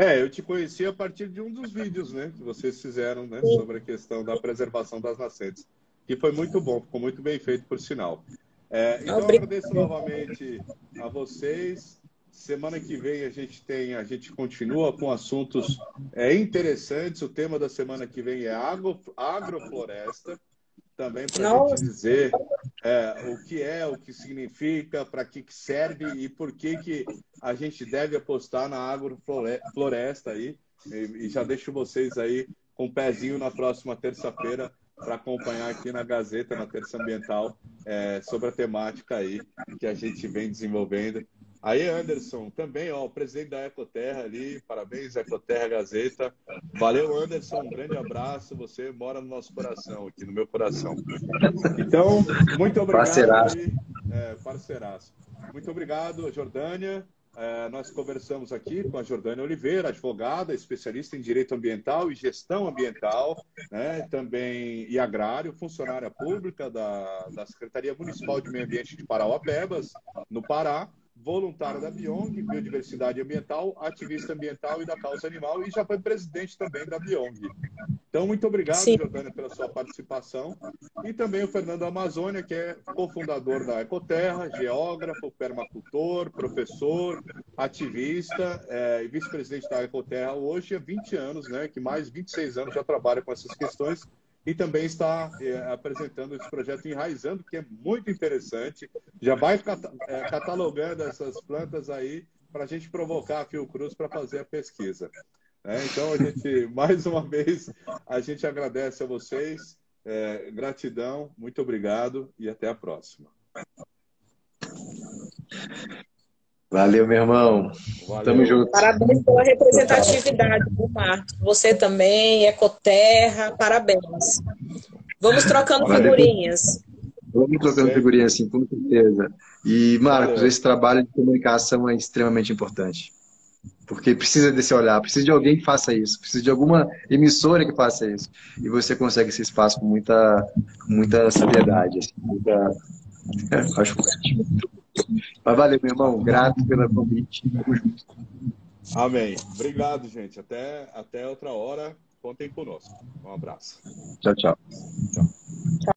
É, eu te conheci a partir de um dos vídeos, né, que vocês fizeram, né, sobre a questão da preservação das nascentes, que foi muito bom, ficou muito bem feito, por sinal. É, então, eu agradeço novamente a vocês. Semana que vem a gente tem, a gente continua com assuntos é, interessantes. O tema da semana que vem é agro, agrofloresta também para a gente dizer é, o que é, o que significa, para que, que serve e por que, que a gente deve apostar na agrofloresta aí. E, e já deixo vocês aí com o pezinho na próxima terça-feira para acompanhar aqui na Gazeta, na Terça Ambiental, é, sobre a temática aí que a gente vem desenvolvendo Aí, Anderson, também, ó, o presidente da Ecoterra ali, parabéns, Ecoterra Gazeta. Valeu, Anderson, um grande abraço. Você mora no nosso coração, aqui no meu coração. Então, muito obrigado. Parceiraço. É, parceiraço. Muito obrigado, Jordânia. É, nós conversamos aqui com a Jordânia Oliveira, advogada, especialista em direito ambiental e gestão ambiental, né, também e agrário, funcionária pública da, da Secretaria Municipal de Meio Ambiente de Parauapebas, no Pará voluntária da Biong, Biodiversidade Ambiental, ativista ambiental e da causa animal, e já foi presidente também da Biong. Então, muito obrigado, Sim. Jordânia, pela sua participação. E também o Fernando Amazônia, que é cofundador da Ecoterra, geógrafo, permacultor, professor, ativista é, e vice-presidente da Ecoterra hoje há 20 anos, né, que mais 26 anos já trabalha com essas questões e também está é, apresentando esse projeto Enraizando, que é muito interessante. Já vai é, catalogando essas plantas aí para a gente provocar a Fiocruz para fazer a pesquisa. É, então, a gente, mais uma vez, a gente agradece a vocês. É, gratidão, muito obrigado e até a próxima. Valeu, meu irmão. Valeu. Tamo junto. Parabéns pela representatividade, Marcos. Você também, Ecoterra, parabéns. Vamos trocando Valeu. figurinhas. Vamos trocando figurinhas, sim, com certeza. E, Marcos, Valeu. esse trabalho de comunicação é extremamente importante. Porque precisa desse olhar, precisa de alguém que faça isso, precisa de alguma emissora que faça isso. E você consegue esse espaço com muita, muita sabiedade. Assim, muita... É, acho muito mas valeu, meu irmão. Grato pelo convite. Tamo junto. Amém. Obrigado, gente. Até, até outra hora. Contem conosco. Um abraço. Tchau, tchau. Tchau.